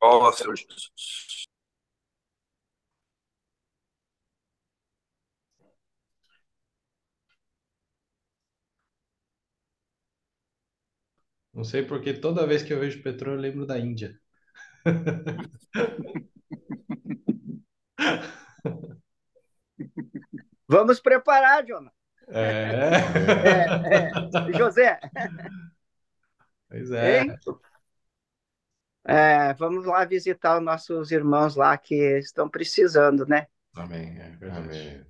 H: Ó Senhor Jesus.
C: Não sei porque toda vez que eu vejo petróleo eu lembro da Índia. [LAUGHS]
I: Vamos preparar, Jona.
C: É.
I: é, é. José.
C: Pois é.
I: Hein? É, vamos lá visitar os nossos irmãos lá que estão precisando, né?
C: Amém. É
A: Amém.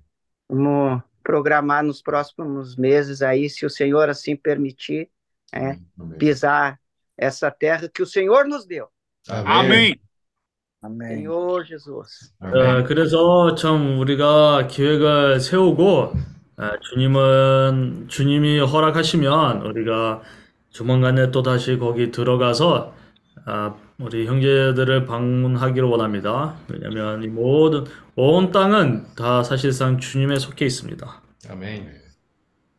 I: Vamos programar nos próximos meses aí, se o Senhor assim permitir, é, pisar essa terra que o Senhor nos deu.
D: Amém.
F: Amém.
I: Senhor Jesus.
B: 어,
A: 아멘.
B: 그래서 참 우리가 계획을 세우고 어, 주님은 주님이 허락하시면 우리가 조만간에 또 다시 거기 들어가서 아, 우리 형제들을 방문하기를 원합니다. 왜냐하면 이 모든 온 땅은 다 사실상 주님에 속해 있습니다.
C: 아멘.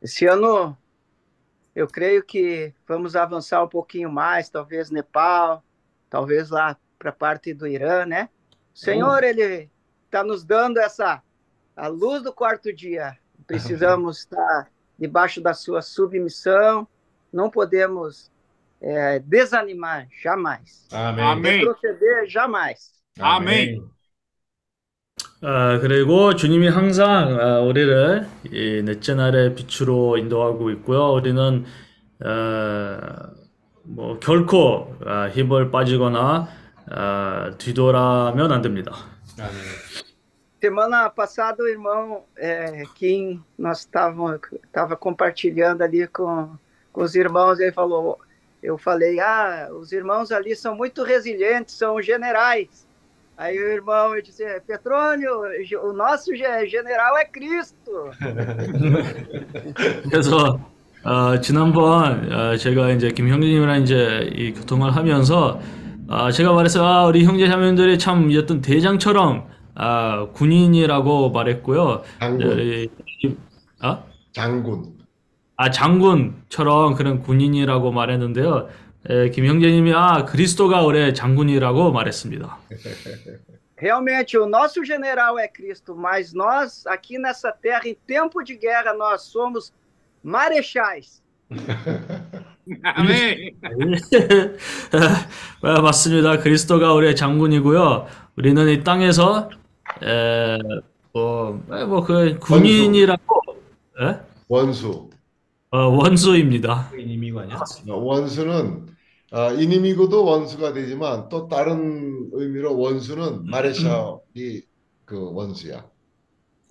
I: Esse ano, eu creio que vamos avançar um pouquinho mais, talvez Nepal, talvez lá para a parte do Irã, né? O Senhor, Ele está nos dando essa a luz do quarto dia. Precisamos estar [LAUGHS] debaixo da sua submissão, não podemos é, desanimar jamais,
C: 아멘.
D: 아멘.
I: retroceder jamais.
D: 아멘.
B: 아, 그리고 주님이 항상 아, 우리를 이 넷째 날의 빛으로 인도하고 있고요. 우리는 어, 뭐 결코 아, 힘을 빠지거나 아, 뒤돌아면 안 됩니다.
C: 아멘.
I: Semana passada, o irmão é, Kim, nós estávamos tava compartilhando ali com, com os irmãos, ele falou, eu falei, ah, os irmãos ali são muito resilientes, são generais. Aí o irmão ele disse, Petrônio, o nosso ge- general é Cristo. [LAUGHS]
B: 그래서 어, 지난번 어, 제가 이제 김 형제님이랑 이제 이 교통을 하면서 아, 제가 말했어요. 아, 우리 형제 자매들이 참 어떤 대장처럼 아, 군인이라고 말했고요.
A: 장군,
B: 이- 이- 아?
A: 장군.
B: 아, 장군처럼 그런 군인이라고 말했는데요. 에, 김 형제님이 아, 그리스도가 우리 장군이라고 말했습니다. [LAUGHS]
I: Realmente, o nosso general é Cristo, mas nós, aqui nessa terra, em tempo de guerra, nós somos marechais.
D: 아멘.
B: 아, [LAUGHS] 맞습니다. 그리스도가 우리의 장군이고요. 우리는 이 땅에서 에, 뭐, 뭐, 그 군인이라고 에?
A: 원수.
B: 어, 원수입니다.
C: 이민이고 아니야?
A: 원수는 아, 이님이고도 원수가 되지만 또 다른 의미로 원수는 [LAUGHS] 마레샤이 그 원수야.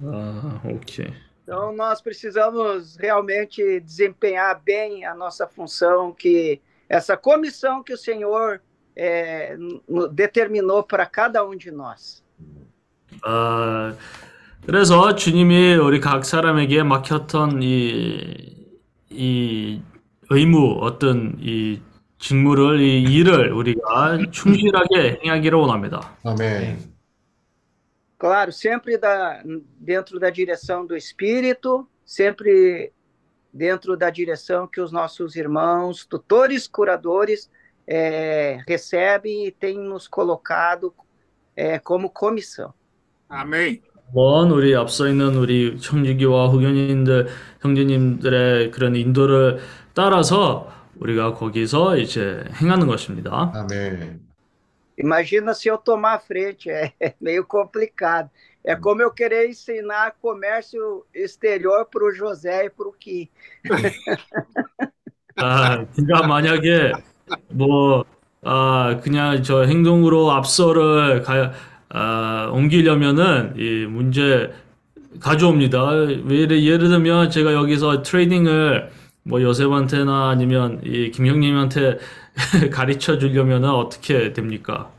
B: 아, 오케이.
I: Então, nós precisamos realmente desempenhar bem a nossa função, que essa comissão que o Senhor é, no- determinou para cada um de nós.
B: 아, 그래서 주님이 우리 각 사람에게 맡겼던 이, 이 의무, 어떤 이 직무를, 이 일을 우리가 충실하게 행하기를 원합니다.
A: 아멘.
I: Claro, sempre da, dentro da direção do Espírito, sempre dentro da direção que os nossos irmãos, tutores, curadores, é, recebem e têm nos colocado é, como comissão.
D: 아멘.
B: 물론 우리 앞서 있는 우리 청지기와 후견인들, 형제님들의 그런 인도를 따라서 우리가 거기서 이제 행하는 것입니다.
A: 아멘.
I: Imagina se eu tomar a frente, é, é meio complicado. É como eu querer ensinar comércio exterior para o José e para o Kim.
B: 아, 제가 만약에 뭐, 아, 그냥 저 행동으로 앞서를 가, 아, 옮기려면은 이 문제 가져옵니다. 예를, 예를 들면 제가 여기서 트레이딩을 뭐 요셉한테나 아니면 이 김형님한테 가르쳐 주려면은 어떻게 됩니까?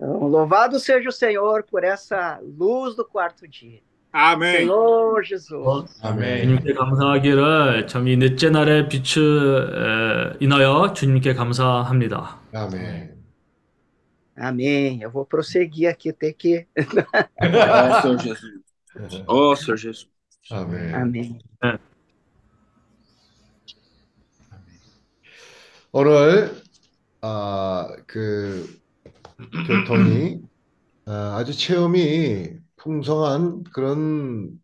I: Então, louvado seja o Senhor por essa luz do quarto dia.
D: 아멘.
I: Senhor Jesus.
B: 어,
A: 아멘.
B: 주님께 감사하기를 참 이 넷째 날의 빛을 에, 인하여 주님께 감사합니다.
A: 아멘.
I: Amém. Eu vou prosseguir aqui, ter que.
H: Ó Senhor Jesus. Ó Senhor Jesus.
A: 아멘.
I: Amém.
A: 오늘 아, 그 교통이 아, 아주 체험이 풍성한 그런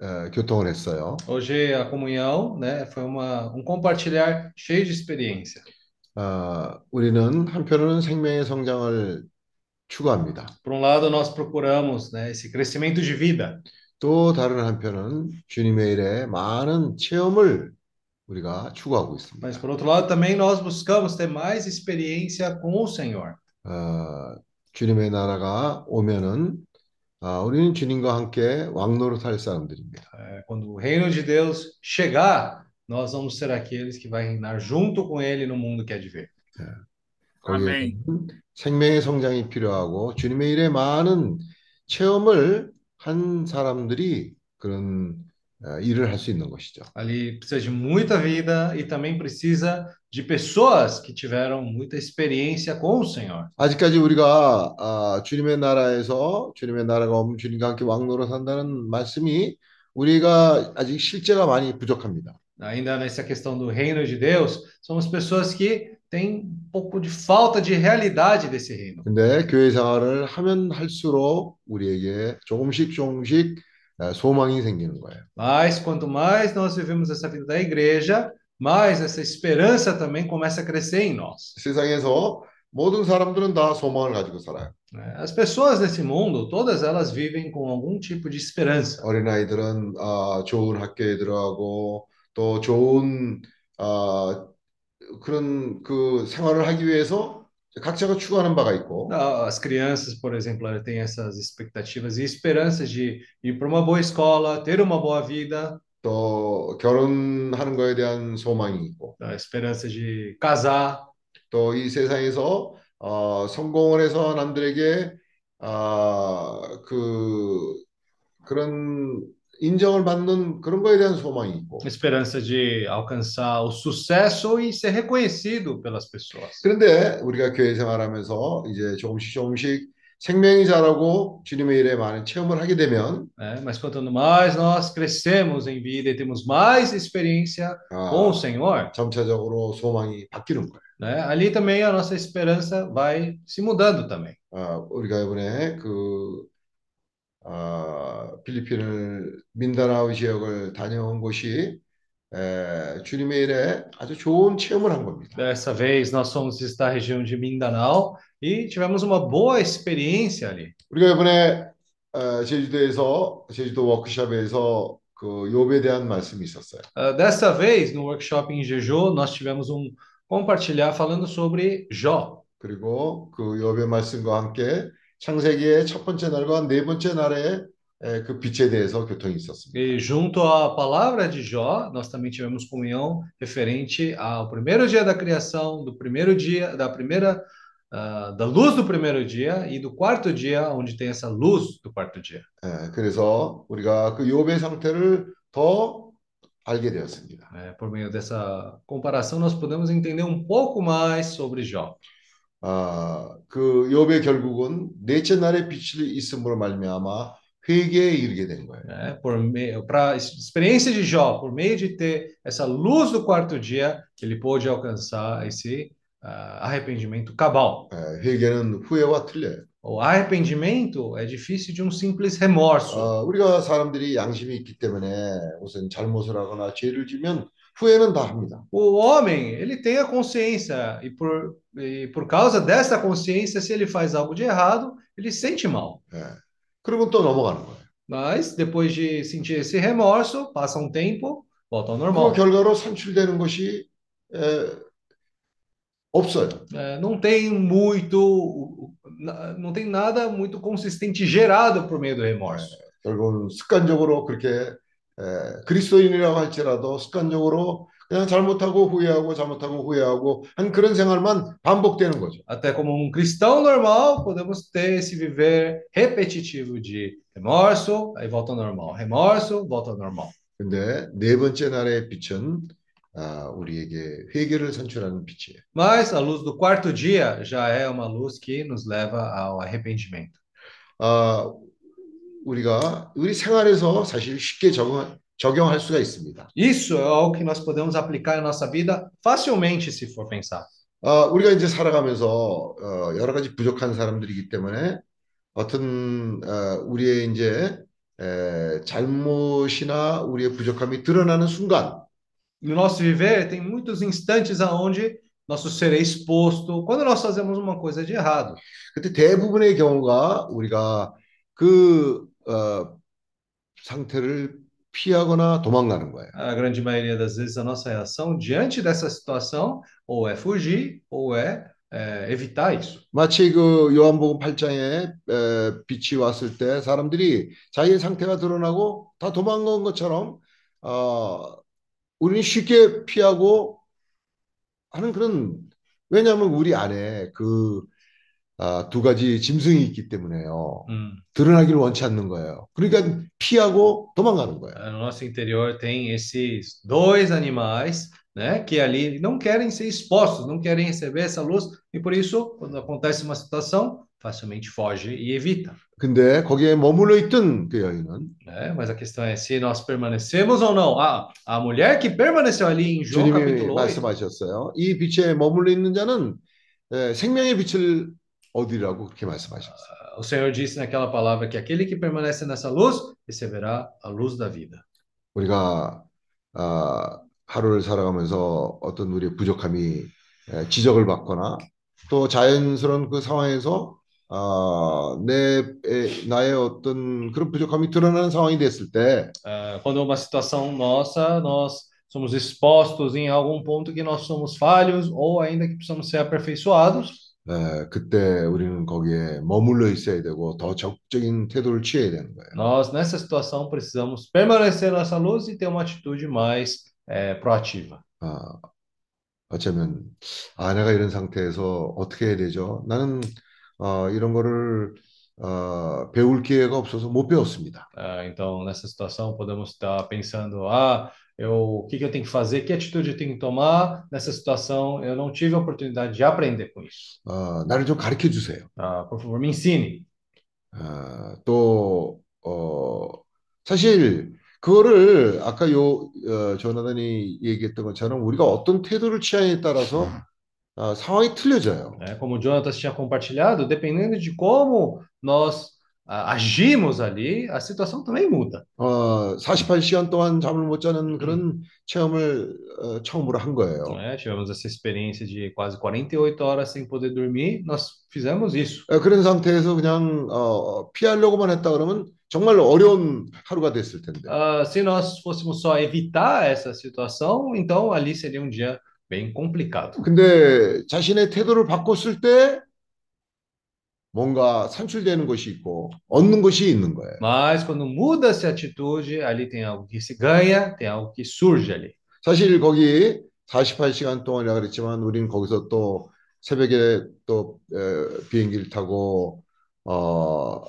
A: 어, 교통을 했어요.
C: Hoje a comunhão, né, foi uma, um compartilhar cheio de experiência.
A: 아, 우리는 한편으로는 생명의 성장을 추구합니다.
C: Por um lado, nós procuramos, né, esse crescimento de vida.
A: 또 다른 한편은 주님의 일에 많은 체험을 우리가 추구하고 있습니다.
C: Mas por outro lado, também nós buscamos ter mais experiência com o Senhor.
A: 어, 주님의 나라가 오면은 아, 우리는 주님과 함께 왕노릇할 사람들입니다.
C: Quando o reino de Deus chegar, nós vamos ser aqueles que vai reinar junto com Ele no mundo que há de ver.
A: 거기에는 생명의 성장이 필요하고 주님의 일에 많은 체험을 한 사람들이 그런 어, 일을 할 수 있는 것이죠.
C: Ali precisa de muita vida e também precisa de pessoas que tiveram muita experiência com o Senhor.
A: 아직까지 우리가 아, 주님의 나라에서 주님의 나라가 오면 주님과 함께 왕노로 산다는 말씀이 우리가 아직 실제가 많이 부족합니다.
C: Ainda nessa questão do reino de Deus, somos pessoas que têm um pouco de falta de realidade desse reino.
A: 근데 교회 생활을 하면 할수록 우리에게 조금씩 조금씩 아, 소망이 생기는 거예요.
C: Mas quanto mais nós vivemos essa vida da igreja, mais essa esperança também começa a crescer em nós.
A: 세상에서 모든 사람들은 다 소망을 가지고 살아요.
C: né? As pessoas nesse mundo, todas elas vivem com algum tipo de esperança.
A: 어린아이들은 아, 좋은 학교에 들어가고 또 좋은 아, 그런 그 생활을 하기 위해서 각자가 추구하는 바가 있고
C: As crianças, por exemplo, elas têm essas expectativas e esperanças de ir para uma boa escola, ter uma boa vida,
A: 또 결혼하는 거에 대한 소망이 있고
C: a esperança de casar,
A: 또 이 세상에서 어, 성공을 해서 남들에게 아, 그 그런 인정을 받는 그런 거에 대한 소망이 있고
C: esperança de alcançar o sucesso e ser reconhecido pelas pessoas.
A: 그런데 우리가 교회 생활하면서 이제 조금씩 조금씩 생명이 자라고 주님의 일에 많은 체험을 하게 되면
C: né? Mas quanto mais nós crescemos em vida e temos mais experiência com
A: 아,
C: o Senhor,
A: 점차적으로 소망이 바뀌는 거예요.
C: né? Ali também a nossa esperança vai se mudando também.
A: 아, 우리가 이번에 그 아, 필리핀을 민다나오 지역을 다녀온 곳이 에, 주님의 일에 아주 좋은 체험을 한 겁니다.
C: Dessa vez nós fomos visitar a região de Mindanao e tivemos uma boa experiência ali.
A: 우리가 이번에 어, 제주도에서 제주도 워크숍에서 그 욥에 대한 말씀이 있었어요.
C: Ah, dessa vez, no workshop em Jeju, nós tivemos um compartilhar falando sobre Jó.
A: 그리고 그 욥의 말씀과 함께 창세기의 첫 번째 날과 네 번째 날의 에, 그 빛에 대해서 교통이 있었습니다.
C: E junto à palavra de Jó, nós também tivemos comunhão referente ao primeiro dia da criação, do primeiro dia, da primeira, ah, da luz do primeiro dia e do quarto dia, onde tem essa luz do quarto dia.
A: 에, 그래서 우리가 그 욥의 상태를 더 알게 되었습니다.
C: né? por meio dessa comparação, nós podemos entender um pouco mais sobre Jó.
A: 아, 그 욥의 결국은 넷째 날의 빛이 있음으로 말미암아 회개에 이르게 된 거예요.
C: né? Por meio, para a experiência de Jó, por meio de ter essa luz do quarto dia, ele pôde alcançar esse ah, arrependimento cabal.
A: 에, 회개는 후회와 틀려요.
C: O arrependimento é difícil de um simples remorso.
A: 어, 우리가 사람들이 양심이 있기 때문에 무슨 잘못을 하거나 죄를 지면 후회는 다 합니다.
C: O homem, ele tem a consciência e por, e por causa dessa consciência, se ele faz algo de errado, ele sente mal.
A: 예. 그러면 또 넘어가는 거예요.
C: Mas depois de sentir esse remorso, passa um tempo, volta ao
A: 그
C: normal.
A: 결과로 산출되는 것이 에, 없어요.
C: É, não tem muito, na- não tem nada muito consistente gerado por meio do remorso.
A: 결국은 습관적으로 그렇게 에, 그리스도인이라고 할지라도 습관적으로 그냥 잘못하고 후회하고 잘못하고 후회하고 한 그런 생활만 반복되는 거죠.
C: Até como um cristão normal, podemos ter esse viver repetitivo de remorso, aí volta ao normal, remorso, volta ao normal.
A: 근데 네 번째 날의 빛은 아, 우리에게 회개를 선출하는 빛이에요.
C: Mas a luz do quarto dia já é uma luz que nos leva ao arrependimento.
A: 아, 우리가 우리 생활에서 사실 쉽게 적용, 적용할 수가 있습니다.
C: Isso é algo que nós podemos aplicar em nossa vida facilmente, se for pensar.
A: 아, 우리가 이제 살아가면서 어, 여러 가지 부족한 사람들이기 때문에 어떤 어, 우리의 이제 에, 잘못이나 우리의 부족함이 드러나는 순간
C: No nosso viver, tem muitos instantes aonde nosso ser é exposto quando nós fazemos uma coisa de errado.
A: 그때 대부분의 경우가 우리가 그 어, 상태를 피하거나 도망가는 거예요.
C: A grande maioria das vezes, a nossa reação diante dessa situação ou é fugir ou é, é, evitar isso.
A: 마치 그 요한복음 8장에 에, 빛이 왔을 때 사람들이 자기의 상태가 드러나고 다 도망간 것처럼 어, 우리는 쉽게 피하고 하는 그런 왜냐하면 우리 안에 그 아, 두 가지 짐승이 있기 때문에요.
C: Hum.
A: 드러나기를 원치 않는 거예요. 그러니까 피하고 도망가는 거예요.
C: No nosso interior tem esses dois animais, né, que ali não querem ser expostos, não querem receber essa luz, e por isso, quando acontece uma situação, facilmente foge e evita.
A: 근데 거기에 머물러 있던 그 여인은
C: né? Mas a questão é se nós permanecemos ou não. Ah, a mulher que permaneceu ali em João capítulo 8,
A: 말씀하셨어요. 이 빛에 머물러 있는 자는 에, 생명의 빛을 얻으리라고 그렇게 말씀하셨어요.
C: o Senhor disse naquela palavra que aquele que permanece nessa luz receberá a luz da vida.
A: 우리가 아, 하루를 살아가면서 어떤 우리의 부족함이 에, 지적을 받거나 또 자연스러운 그 상황에서 아, 내 에, 나의 어떤 그런 부족함이 드러나는 상황이 됐을 때
C: Ah, quando uma situação nossa, nós somos expostos em algum ponto que nós somos falhos ou ainda que precisamos ser aperfeiçoados,
A: 에, 그때 우리는 거기에 머물러 있어야 되고 더 적극적인 태도를 취해야 되는 거예요.
C: nós nessa situação precisamos permanecer nessa luz e ter uma atitude mais eh, proativa.
A: 아, 어쩌면 아 내가 이런 상태에서 어떻게 해야 되죠? 나는 어, 이런 거를 어, 배울 기회가 없어서 못 배웠습니다.
C: Ah, então, nessa situação, podemos estar pensando: ah, eu, o que que eu tenho que fazer? Que atitude eu tenho que tomar? Nessa situação, eu não tive a oportunidade de aprender com isso.
A: 어, 나를 좀 가르쳐 주세요.
C: Ah, por favor, me ensine.
A: 아, 또 어, 사실 그거를 아까 요 어, 조나단이 얘기했던 것처럼 우리가 어떤 태도를 취하에 따라서 아, 상황이 틀려져요.
C: né? Como o Jonatas tinha compartilhado, dependendo de como nós ah, agimos ali, a situação também muda.
A: 어, 48시간 동안 잠을 못 자는 그런 체험을 어, 처음으로 한 거예요.
C: né? Tivemos essa experiência de quase 48 horas sem poder dormir, nós fizemos isso.
A: 어, 그런 상태에서 그냥 어, 피하려고만 했다 그러면 정말 어려운 하루가 됐을 텐데.
C: Ah, se nós fôssemos só evitar essa situação, então ali seria um dia bem complicado.
A: 근데 자신의 태도를 바꿨을 때 뭔가 산출되는 것이 있고 얻는 것이 있는 거예요.
C: Mas quando muda-se a atitude, ali tem algo que se ganha, tem algo que surge ali.
A: 사실 거기 48시간 동안이라 그랬지만 우리는 거기서 또 새벽에 또 에, 비행기를 타고 어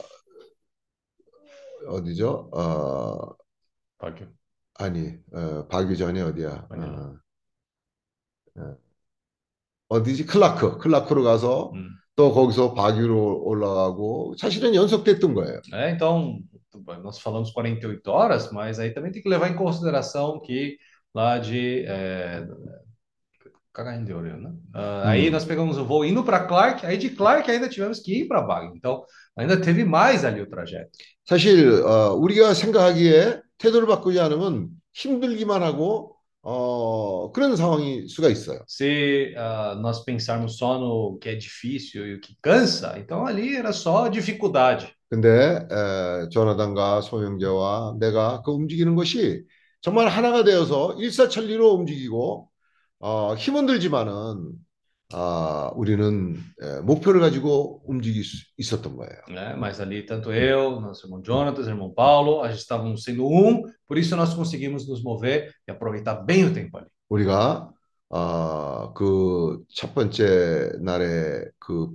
A: 어디죠? 어
C: Pode.
A: 아니 어 전에 어디야? 어, 어, 어디지? 클라크 클라크로 가서
C: Hum.
A: 또 거기서 바기로 올라가고 사실은 연속됐던 거예요.
C: É, então, nós falamos 48 horas, mas aí também tem que levar em consideração que lá de é, Cagandeoro, né? Ah, aí
A: Hum.
C: nós pegamos o voo indo para Clark, aí de Clark ainda tivemos que ir para Bag. Então, ainda teve mais ali o trajeto.
A: 사실 어, 우리가 생각하기에 태도를 바꾸지 않으면 힘들기만 하고 어, 그런 상황일 수가 있어요.
C: Se ah, nós pensarmos só no que é difícil e o que cansa, então ali era só dificuldade.
A: 근데 에, 조나단과 소명재와 내가 그 움직이는 것이 정말 하나가 되어서 일사천리로 움직이고 어, 힘은 들지만은 아, 우리는 에, 목표를 가지고 움직일 수 있었던 거예요.
C: né? Mas ali, tanto eu, nosso irmão Jonatas, irmão Paulo, a gente estávamos sendo um, por isso nós conseguimos nos mover e aproveitar bem o tempo ali.
A: 우리가 아, 그 첫 번째 날의 그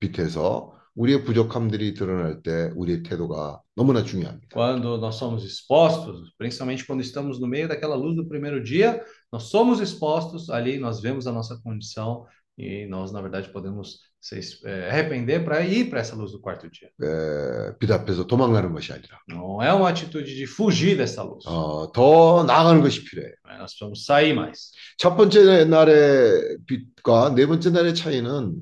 A: 빛에서 우리의 부족함들이 드러날 때 우리의 태도가 너무나 중요합니다.
C: Quando nós somos expostos, principalmente quando estamos no meio daquela luz do primeiro dia, nós somos expostos, ali nós vemos a nossa condição e nós, na verdade, podemos se eh, arrepender para ir para essa luz do quarto dia.
A: 에, 빛 앞에서 도망가는 것이 아니라
C: Não é uma atitude de fugir dessa luz.
A: 어, 더 나아가는 것이 필요해요.
C: né? Nós precisamos sair mais.
A: 첫 번째 날의 빛과 네 번째 날의 차이는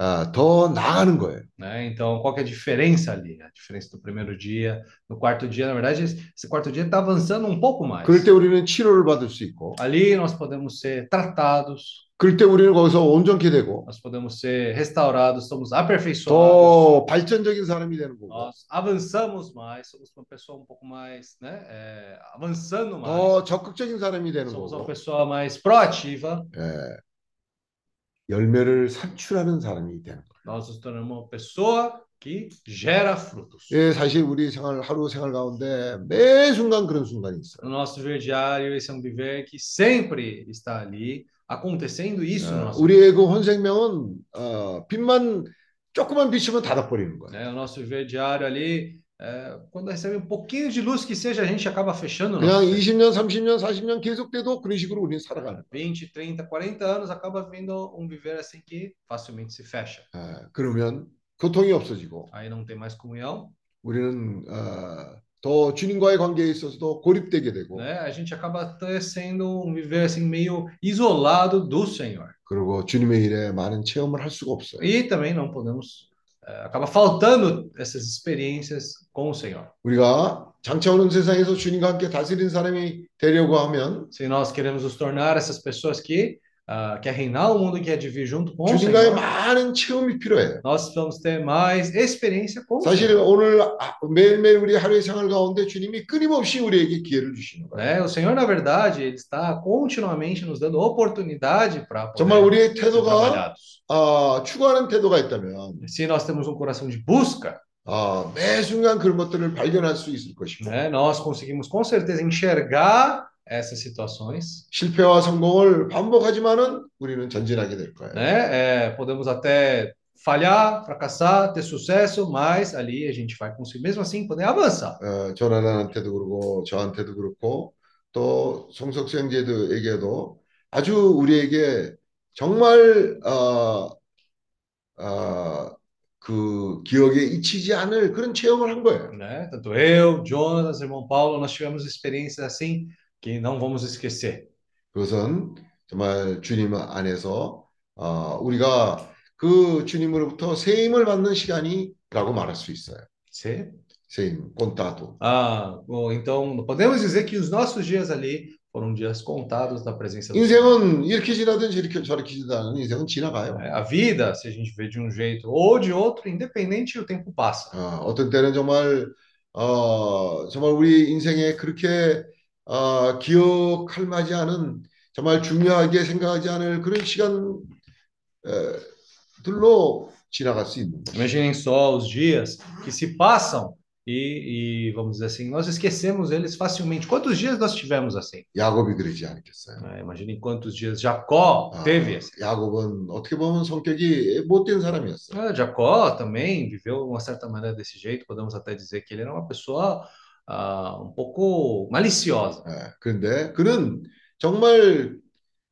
A: 아, 더 나아가는 거예요.
C: né? Então, qual que é a diferença ali? A diferença do primeiro dia, no quarto dia, na verdade, esse esse quarto dia está avançando um pouco mais.
A: 그럴 때 우리는 치료를 받을 수 있고,
C: Ali nós podemos ser tratados,
A: 그럴 때 우리는 거기서 온전케 되고,
C: nós podemos ser restaurados, somos aperfeiçoados,
A: 더 발전적인 사람이 되는 거고,
C: nós avançamos mais, somos uma pessoa um pouco mais, né, é, avançando mais,
A: 더 적극적인 사람이 되는
C: somos uma
A: 거고,
C: pessoa mais proativa,
A: 예, 열매를 산출하는 사람이 되는 거예요.
C: nós nos tornamos uma pessoa que gera frutos.
A: 예, 사실 우리 생활 하루 생활 가운데 매 순간 그런 순간이 있어요.
C: No nosso viver diário, esse é um viver que sempre está ali acontecendo isso no
A: 어,
C: nosso
A: 우리의 그 혼 생명은 어, 빛만 조금만 비추면 닫아버리는 거예요.
C: né? O nosso viver diário ali, é, quando recebe um pouquinho de luz que seja, a gente acaba fechando o
A: 그냥
C: nosso fé.
A: 20년, 30년, 40년 계속돼도 그런 식으로 우리는 살아가는 거예요.
C: 20, 30, 40 anos acaba vendo um viver assim que facilmente se fecha.
A: 아, 그러면 고통이 없어지고
C: Aí não tem mais comunhão,
A: 우리는 어, 더 주님과의 관계에 있어서도 고립되게 되고
C: né? A gente acaba até sendo um viver assim meio isolado do Senhor.
A: 그리고 주님의 일에 많은 체험을 할 수가 없어요.
C: E também não podemos, é, acaba faltando essas experiências com o Senhor.
A: 우리가 장차 오는 세상에서 주님과 함께 다스리는 사람이 되려고 하면
C: Se nós queremos nos tornar essas pessoas que ah, quer reinar o mundo e quer dividir junto com o
A: 주님과의
C: Senhor,
A: 많은 체험이 필요해요.
C: nós vamos ter mais experiência com o
A: 사실
C: Senhor.
A: 오늘 아- 매일매일 우리 하루의 생활 가운데 주님이 끊임없이 우리에게 기회를 주시는 거예요.
C: Né? O Senhor, na verdade, ele está continuamente nos dando oportunidade para
A: 정말 우리의
C: ser
A: 태도가
C: trabalhados.
A: 아, 추구하는 태도가 있다면
C: Se nós temos um coração de busca,
A: 아, 매 순간 그런 것들을 발견할 수 있을 것이고
C: né, nós conseguimos com certeza enxergar essas situações,
A: 실패와 성공을 반복하지만은 우리는 전진하게 될 거예요.
C: né? É, podemos até falhar, fracassar, ter sucesso, mas ali a gente vai conseguir, mesmo assim, poder avançar.
A: 어, 조나단한테도 그러고 저한테도 그렇고 또 송석수 형제도에게도 아주 우리에게 정말 어, 어, 그 기억에 잊히지 않을 그런 체험을 한 거예요.
C: Né? Tanto eu, Jonas, irmão Paulo, nós tivemos experiências assim que não vamos esquecer.
A: 그것은 정말 주님 안에서 어, 우리가 그 주님으로부터 새 힘을 받는 시간이라고 말할 수 있어요.
C: Sim.
A: 새 힘, contato.
C: Ah, bom, então podemos dizer que os nossos dias ali foram dias contados da presença do Senhor.
A: 인생은 이렇게 지나든 저렇게 저렇게 지나든 인생은 지나가요.
C: É, A vida, se a gente vê de um jeito ou de outro, independente, o tempo passa.
A: 어, 어떤 때는 정말 어, 정말 우리 인생에 그렇게 어, 기억할 만하지 않은 정말 중요하게 생각하지 않을 그런 시간들로 지나갈 수 있는 거죠.
C: Imaginem só os dias que se passam e, e, vamos dizer assim, nós esquecemos eles facilmente. Quantos dias nós tivemos assim?
A: 야곱이 그러지 않겠어요?
C: né? Imaginem quantos dias Jacó
A: 아,
C: teve esse.
A: 야곱은 어떻게 보면 성격이 못된 사람이었어요.
C: Ah, Jacó também viveu de uma certa maneira desse jeito. Podemos até dizer que ele era uma pessoa ah, um pouco maliciosa.
A: 예, 그런데 그는 정말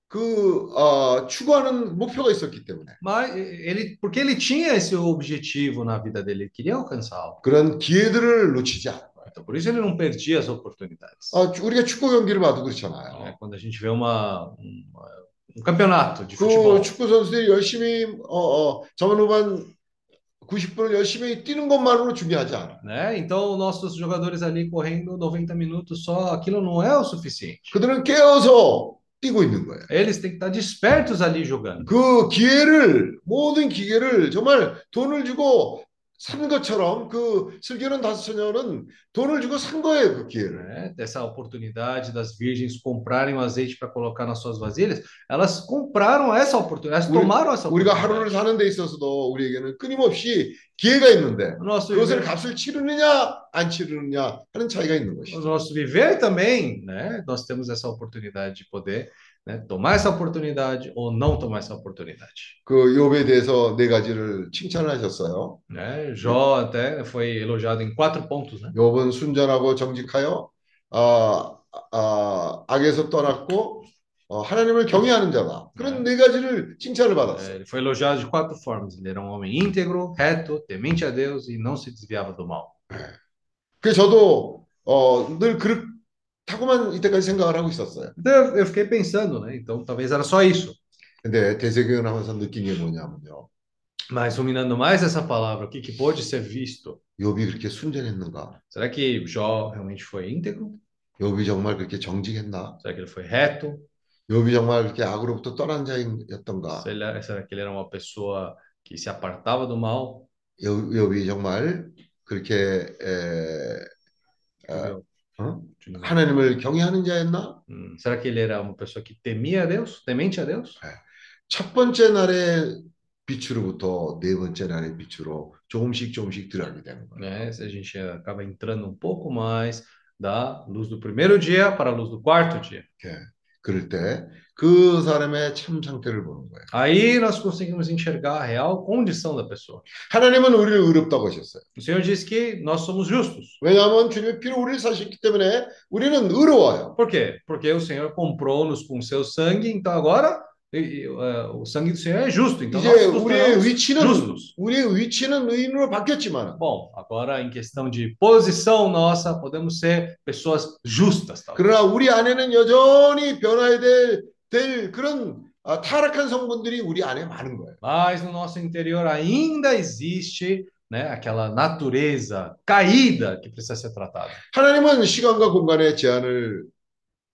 A: 그 어, 추구하는 목표가 있었기 때문에
C: Mas ele, porque ele tinha esse objetivo na vida dele, ele queria alcançá-lo.
A: 그런 기회들을 놓치지 않아요.
C: Então, por isso ele não perdia as oportunidades.
A: 아, 우리가 축구 경기를 봐도 그렇잖아요.
C: É, quando a gente vê uma, uma- um campeonato de futebol,
A: 그 축구 선수들이 열심히 어, 어, 전반 후반 90분을 열심히 뛰는 것만으로 중요하지 않아.
C: né? Então, nossos jogadores ali correndo 90 minutos só, aquilo não é o suficiente.
A: 그들은 깨어서 뛰고 있는 거예요.
C: Eles têm que estar despertos ali jogando.
A: 그 기회를 모든 기회를 정말 돈을 주고 산 것처럼 그 슬기로운 다섯 처녀는 돈을 주고 산 거예요 그 기회를.
C: né? Dessa oportunidade das virgens comprarem o azeite para colocar nas suas vasilhas, elas compraram essa oportunidade, elas
A: 우리-
C: tomaram essa
A: 우리가
C: oportunidade.
A: 하루를 사는 데 있어서도 우리에게는 끊임없이 기회가 있는데
C: O nosso
A: 그것을
C: viver,
A: 값을 치르느냐 안 치르느냐 하는 차이가 있는
C: o
A: 것이죠.
C: nosso viver também, né? Nós temos essa oportunidade de poder né, tomar essa oportunidade ou não tomar essa oportunidade.
A: 그 욥에 대해서 네 가지를 칭찬을 하셨어요.
C: Né? Jó até foi elogiado em quatro pontos, né?
A: 욥은 순전하고 정직하여 아, 아, 악에서 떠났고 어, 하나님을 경외하는 자다. 그런 네 가지를 칭찬을
C: É,
A: 받았어요.
C: ele foi elogiado de quatro formas. Ele era um homem íntegro, reto, temente a Deus e não se desviava do mal.
A: 그래서 저도 어, 늘 그 렇다고만 이때까지 생각을 하고 있었어요.
C: Então eu, eu fiquei pensando, né? Então talvez era só isso.
A: 근데 대세교회 하면서 느낀 게 뭐냐면요.
C: Mas ruminando mais essa palavra, o que, que pôde ser visto?
A: 욥이 그렇게 순전했는가?
C: Será que Jó realmente foi íntegro?
A: 욥이 정말 그렇게 정직했나?
C: Será que ele foi reto?
A: 욥이 정말 그렇게 악으로부터 떠난 자였던가?
C: Será, será que ele era uma pessoa que se apartava do mal?
A: 욥- 욥이 정말 그렇게 에, 에, 어? 하나님을 경외하는 자였나?
C: Será que ele era uma pessoa que temia a Deus? Temente a Deus?
A: 첫 번째 날의 빛으로부터 네 번째 날의 빛으로 조금씩 조금씩 들어가게 되는 거예요.
C: Né? A gente acaba entrando um pouco mais da luz do primeiro dia para a luz do quarto dia.
A: 이렇게. 그럴 때 그 사람의 참 상태를 보는 거예요.
C: Aí nós conseguimos enxergar a real condição da pessoa.
A: 하나님은 우리를 의롭다고 하셨어요.
C: O Senhor diz que nós somos justos.
A: 왜냐하면 주님의 피로 우리를 사셨기 때문에 우리는 의로워요.
C: Por quê? Porque o Senhor comprou-nos com seu sangue, então agora e- e, eh, o sangue do Senhor é justo. Então nós
A: 이제
C: nos
A: 우리의
C: tornamos
A: 위치는
C: justos.
A: 우리의 위치는 의인으로 바뀌었지만
C: Bom, agora em questão de posição nossa, podemos ser pessoas justas. talvez.
A: 그러나 우리 안에는 여전히 변화해야 될, 될 그런 아, 타락한 성분들이 우리 안에 많은 거예요.
C: Mas no nosso interior ainda existe né, aquela natureza caída que precisa ser tratada.
A: 하나님은 시간과 공간의 제한을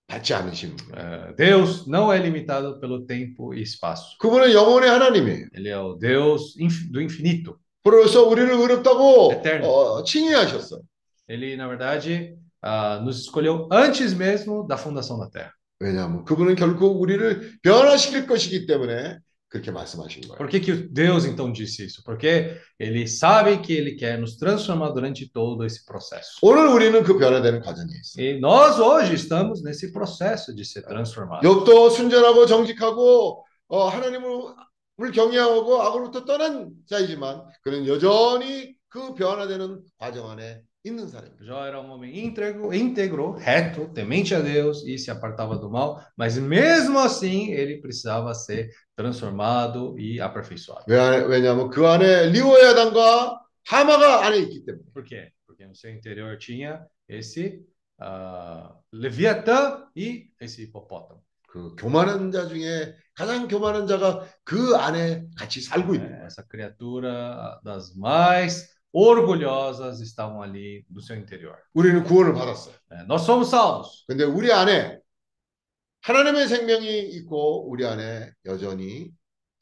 A: 받지 않으시는 거예요.
C: Eh, Deus não é limitado pelo tempo e espaço.
A: 그분은 영혼의 하나님이에요.
C: Ele é o Deus inf- do infinito.
A: 그래서 우리를 의롭다고
C: Eterno.
A: 어, 칭의하셨어요.
C: Ele, na verdade, ah, nos escolheu antes mesmo da fundação da Terra.
A: 왜냐하면 그분은 결국 우리를 변화시킬 것이기 때문에 그렇게 말씀하신 거예요.
C: Por que, que Deus então disse isso? Porque ele sabe que ele quer nos transformar durante todo esse processo.
A: 오늘 우리는 그 변화되는 과정에 있어요.
C: E nós hoje estamos nesse processo de ser transformados.
A: 욥도 순전하고 정직하고 어, 하나님을 경외하고 악으로부터 떠난 자이지만 그는 여전히 그 변화되는 과정 안에 있는 사람입니다.
C: Jó era um homem íntegro, íntegro, reto, temente a Deus e se apartava do mal, mas mesmo assim ele precisava ser transformado e aperfeiçoado.
A: 왜, 왜냐하면 그 안에 리오야단과 하마가 안에 있기 때문에
C: Por quê? Porque no seu interior tinha esse ah, Leviatã e esse hipopótamo.
A: 그 교만한 자 중에 가장 교만한 자가 그 안에 같이 살고 있는 거예요.
C: Essa criatura das mais orgulhosas estavam ali no seu interior.
A: 우리는 구원을 받았어요.
C: É, nós somos salvos,
A: 근데 우리 안에 하나님의 생명이 있고 우리 안에 여전히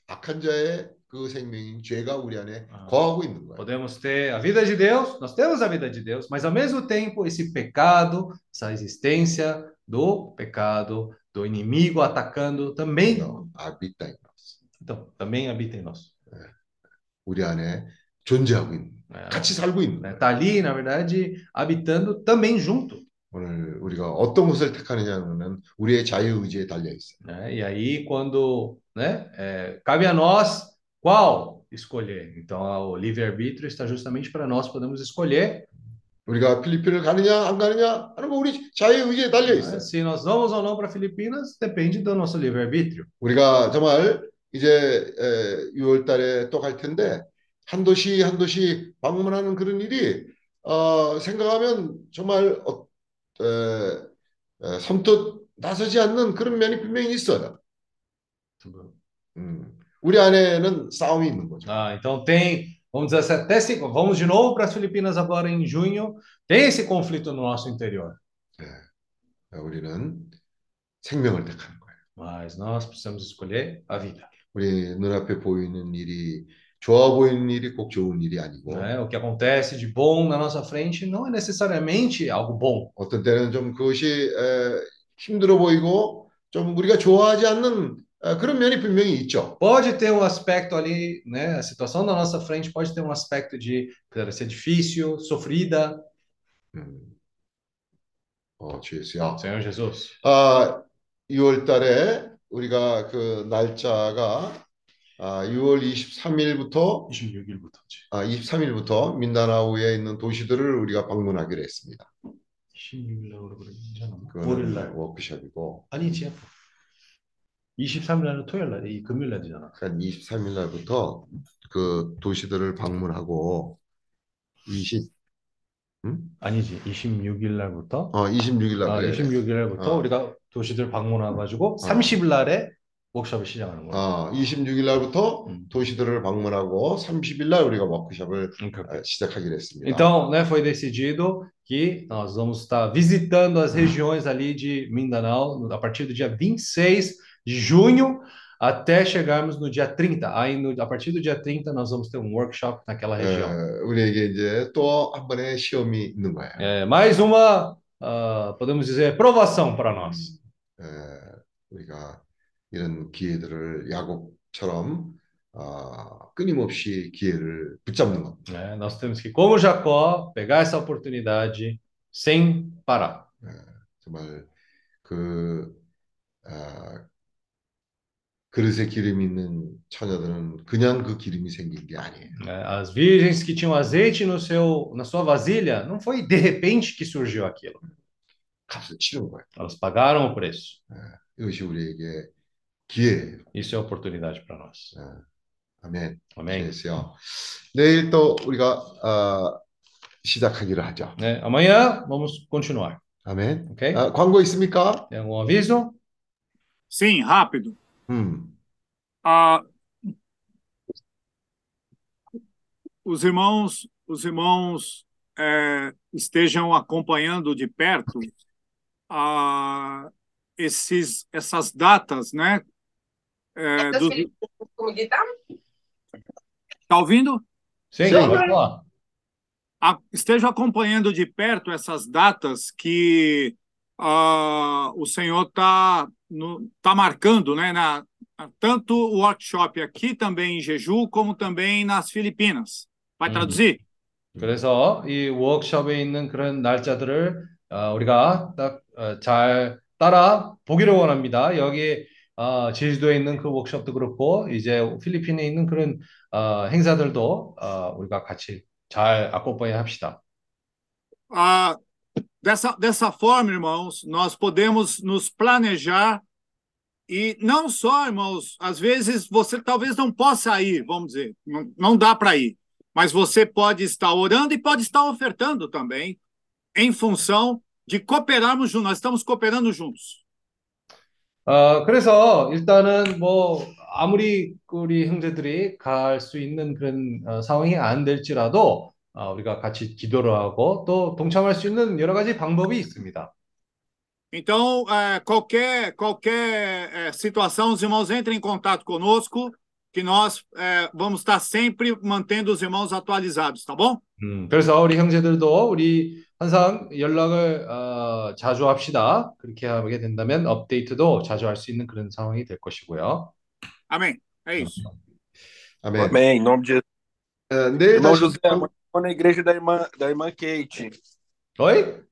A: 악한 자의 그 생명인 죄가 우리 안에
C: 아.
A: 거하고 있는 거예요.
C: podemos ter a vida de Deus, nós temos a vida de Deus, mas ao mesmo tempo esse pecado, essa existência do pecado, do inimigo atacando também,
A: 그래서 아비타
C: então, também habita em nós.
A: 우리 안에 존재하고 있는
C: né?
A: 같이 살고 있는
C: Né?
A: 거예요.
C: Tá ali, na verdade, habitando também junto.
A: 오늘 우리가 어떤 것을 택하느냐는 우리의 자유 의지에 달려 있어요.
C: né? E aí, quando, né, é, cabe a nós qual escolher. Então, o livre-arbítrio está justamente para nós podemos escolher
A: 우리가 필리핀을 가느냐 안 가느냐 하는 거 우리 자유 의지에 달려
C: né?
A: 있어요.
C: se nós vamos ou não para Filipinas, depende do nosso livre-arbítrio.
A: 우리가 정말 이제 6월 달에 또 갈 텐데 한 도시 한 도시 방문하는 그런 일이 어, 생각하면 정말 어, 에, 에, 섬뜩 나서지 않는 그런 면이 분명히 있어요. 음, 우리 안에는 싸움이 있는 거죠.
C: Ah, então tem, vamos dizer assim, até se, vamos de novo para as Filipinas agora em junho, tem esse conflito no nosso interior.
A: 우리는 생명을 택하는 거예요.
C: Mas nós precisamos escolher a vida.
A: 우리 눈앞에 보이는 일이 좋아 보이는 일이 꼭 좋은 일이 아니고
C: né? O que acontece de bom na nossa frente não é necessariamente algo bom.
A: 어떤 때는 좀 그것이 에, 힘들어 보이고 좀 우리가 좋아하지 않는 에, 그런 면이 분명히 있죠.
C: Pode ter um aspecto ali, né? A situação na nossa frente pode ter um aspecto de ser difícil, sofrida.
A: 음. 어, 주 예수야.
C: Senhor Jesus.
A: 아, 6월 달에 우리가 그 날짜가 아, 6월 23일부터
C: 26일부터지.
A: 아, 23일부터 민다나오에 있는 도시들을 우리가 방문하기로 했습니다.
C: 26일날로 그러잖아.
A: 그거는
C: 월요일날.
A: 워크숍이고
C: 아니지. 23일날은 토요일 날, 이 금요일 날이잖아.
A: 한 23일 날부터 그 도시들을 방문하고 20
C: 아니지. 26일 날부터.
A: 어, 26일 날
C: 아,
A: 그래.
C: 26일 날부터
A: 어.
C: 우리가 도시들 방문해 가지고 30일 날에 워크숍을 시작하는 거야.
A: 어, 26일 날부터
C: 음.
A: 도시들을 방문하고 30일 날 우리가 워크숍을
C: Okay.
A: 아, 시작하기로 했습니다.
C: Então, né, foi decidido que nós vamos estar visitando as regiões ali de Mindanao no- a partir do dia 26 de junho até chegarmos no dia 30. Aí, no- a partir do dia 30, nós vamos ter um workshop naquela região.
A: 에, 우리에게 이제 또 한 번의 시험이 있는 거예요.
C: É, mais uma, ah, podemos dizer, provação para nós.
A: 에, 우리가 이런 기회들을 야곱처럼 아, 끊임없이 기회를 붙잡는 겁니다.
C: né? Nós temos que, como Jacó, pegar essa oportunidade sem parar.
A: 정말 그 아, 그릇에 기름 있는 처녀들은 그냥 그 기름이 생긴 게 아니에요.
C: né? As virgens que tinham azeite no seu, na sua vasilha, não foi de repente que surgiu aquilo.
A: 값을 치른 거예요.
C: Elas pagaram o preço.
A: 이것이 우리에게 기회예요.
C: Isso é oportunidade para nós.
A: 아멘.
C: Amém.
A: 그래서요. 내일 또 우리가 어, 시작하기로 하죠.
C: Né? Amanhã vamos continuar,
A: 아멘.
C: ok?
A: 아, 광고 있습니까?
C: Tem algum aviso?
D: Sim, rápido.
A: 음.
D: Ah, os irmãos, os irmãos eh, estejam acompanhando de perto ah, esses, essas datas, né? Eh, do... Tá ouvindo?
C: Sim,
A: Sim.
C: pode falar.
D: a- estejam acompanhando de perto essas datas que ah, o Senhor está tá marcando, né? Na, tanto o workshop aqui também em Jeju, como também nas Filipinas. Vai
C: Uhum.
D: traduzir?
C: 그래서 이 워크숍에 있는 그런 날짜들을 어, 우리가 딱 잘 따라 보기를 원합니다. 여기 어, 제주도에 있는 그 워크숍도 그렇고 이제 필리핀에 있는 그런 어, 행사들도 어, 우리가 같이 잘 acompanhar 합시다.
D: Ah, dessa, dessa forma, irmãos, nós podemos nos planejar e não só, irmãos, às vezes você talvez não possa ir, vamos dizer, não, não dá para ir, mas você pode estar orando e pode estar ofertando também, em função de cooperarmos juntos. Nós estamos cooperando juntos.
C: 어, 그래서 일단은 뭐 아무리 우리 형제들이 갈 수 있는 그런 어, 상황이 안 될지라도 어, 우리가 같이 기도를 하고 또 동참할 수 있는 여러 가지 방법이 있습니다.
D: Então, eh, qualquer, qualquer eh, situação, os irmãos entrem em contato conosco, que nós eh, vamos estar sempre mantendo os irmãos atualizados, tá bom?
C: 음, 그래서 우리 형제들도 우리 항상 연락을 어, 자주 합시다. 그렇게 하게 된다면 업데이트도 자주 할 수 있는 그런 상황이 될 것이고요.
D: Amém. É isso.
A: 아멘.
H: Amém, em nome de Jesus.
A: 어, 내일
H: Irmão
A: 다시
H: José, amanhã eu vou na igreja da irmã, da irmã Kate.
C: 어이?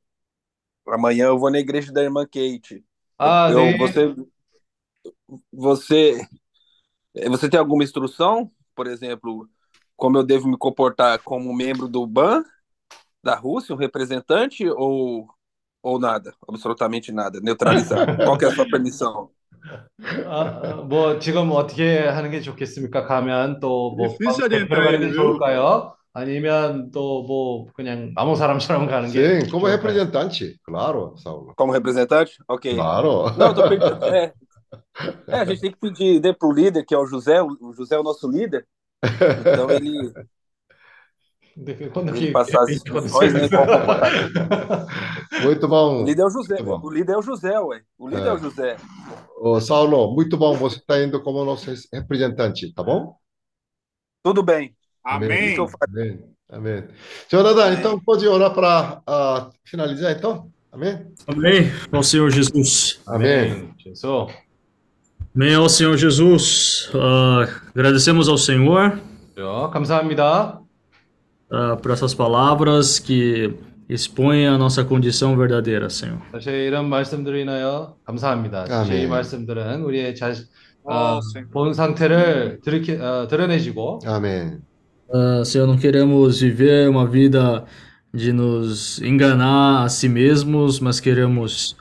H: Amanhã eu vou na igreja da irmã Kate.
C: 아,
H: Eu,
C: 네.
H: você, você, você tem alguma instrução? Por exemplo, como eu devo me comportar como membro do BAN da Rússia, um representante, ou, ou nada? Absolutamente nada, neutralizado. [LAUGHS] Qual que é a sua permissão?
C: 아, 뭐 지금 어떻게 하는 게 좋겠습니까? 가면 또뭐
D: Difícil orientar
C: 들어가는 게
D: ele, viu?
C: 좋을까요? 아니면 또 뭐 그냥 아무 사람처럼 가는 게
A: Sim, como
C: 좋을까요?
A: representante, claro, Saulo.
H: Como representante? Ok.
A: Claro.
H: Não, eu tô perguntando. É, [LAUGHS] É, a gente tem que pedir né, para o líder, que é o José, o José é o nosso líder. Então ele.
C: Quando
H: que, passar [LAUGHS] as instruções, né?
A: Muito bom.
H: O líder é o José. O líder é o José, ué. O líder é,
A: é
H: o José.
A: Ô, Saulo, muito bom. Você está indo como nosso representante, tá bom?
H: Tudo bem.
D: Amém.
A: Amém. Amém. Senhor então pode orar para uh, ah, finalizar, então? Amém?
B: Amém. O Senhor Jesus.
A: Amém.
C: Amém. Jesus. 서
B: Amém ao Senhor Jesus. Ah, agradecemos ao Senhor
C: 감사합니다.
B: ah, por essas palavras que expõem a nossa condição verdadeira, Senhor.
C: 다시 이런 말씀들로 인하여 감사합니다. 사실 이
A: 아멘.
C: 말씀들은 우리의 자신,
D: Ó,
C: 어,
D: Senhor.
C: 본 상태를 드러키, 어, 드러내시고
A: Amém.
B: Ah, Senhor, não queremos viver uma vida de nos enganar a si mesmos, mas queremos,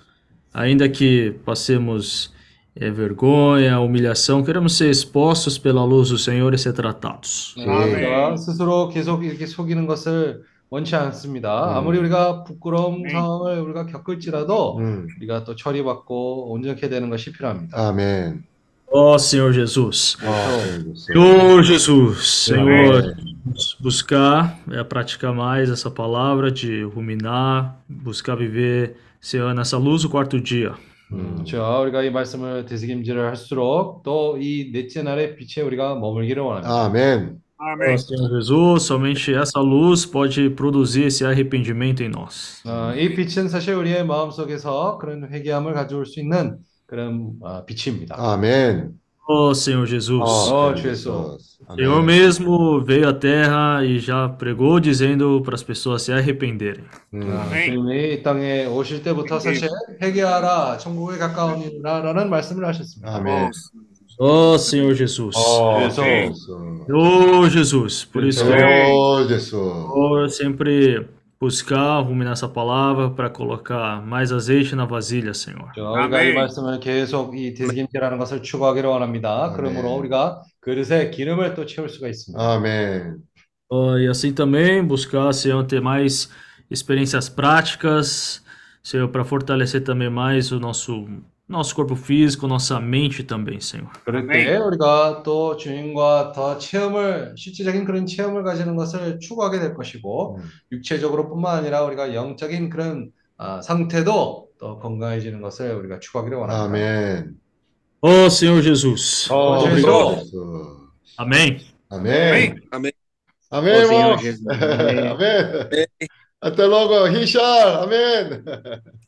B: ainda que passemos eh, vergonha, humilhação, queremos ser expostos pela luz do Senhor e ser tratados.
A: 네.
C: 우리가 스스로 계속 이렇게 속이는 것을 원치 않습니다.
A: 음.
C: 아무리 우리가 부끄러움
D: 네.
C: 상황을 우리가 겪을지라도
A: 음.
C: 우리가 또 처리받고 온전케 되는 것이 필요합니다.
A: Amém.
B: Ó Senhor Jesus.
A: Ó,
B: Senhor Jesus, Senhor,
A: Amém.
B: buscar é praticar mais essa palavra de ruminar, buscar viver, Senhor, nessa luz do quarto dia.
A: 음.
C: 그렇죠. 우리가 이 말씀을 되새김질을 할수록 또 이 넷째 날의 빛에 우리가 머물기를 원합니다.
B: Ó
D: Amém.
B: Senhor Jesus, somente essa luz pode produzir esse arrependimento em nós.
C: 어, 이 빛은 사실 우리의 마음속에서 그런 회개함을 가져올 수 있는 그런 어, 빛입니다.
A: Amém.
B: Ó Senhor Jesus.
C: Ó,
A: Senhor
C: Jesus.
B: Senhor
A: Amém.
B: mesmo veio à terra e já pregou dizendo para as pessoas se arrependerem.
A: 음.
C: 아,
D: 아멘.
C: 주님이 이 땅에 오실 때부터 사실 회개하라, 천국에 가까우니라라는 말씀을 하셨습니다.
A: 아멘.
D: Ó,
B: Ó Senhor Jesus.
C: 어,
D: sim.
C: 그래서
A: Isso.
B: Ô Jesus. Por isso que eu
D: Amém.
A: Oh, Jesus.
B: vou sempre buscar ruminar essa palavra para colocar mais azeite na vasilha, Senhor.
C: 저희가 이
D: 아멘.
C: 말씀을 계속 이 대기임재라는 것을 추구하기를 원합니다.
A: 아멘.
C: 그러므로 우리가 그릇에 기름을 또 채울 수가 있습니다.
A: Amém.
B: Ó, e assim também buscar, Senhor, ter mais experiências práticas, Senhor, para fortalecer também mais o nosso nosso corpo físico, nossa mente também, Senhor.
C: 그럴 때 우리가 또 주님과 더 체험을 실질적인 그런 체험을 가지는 것을 추구하게 될 것이고
A: 음.
C: 육체적으로뿐만 아니라 우리가 영적인 그런 아, 상태도 더 건강해지는 것을 우리가 추구하기를 원합니다.
A: Amém.
B: Ó Senhor Jesus.
C: 어,
A: Oh,
C: 그래서
A: Jesus.
B: Amém.
A: Amém.
H: Amém.
A: Amém,
I: Ô, Senhor
A: irmão.
I: Jesus. Amém.
A: Amém. Até logo, Richard. Amém.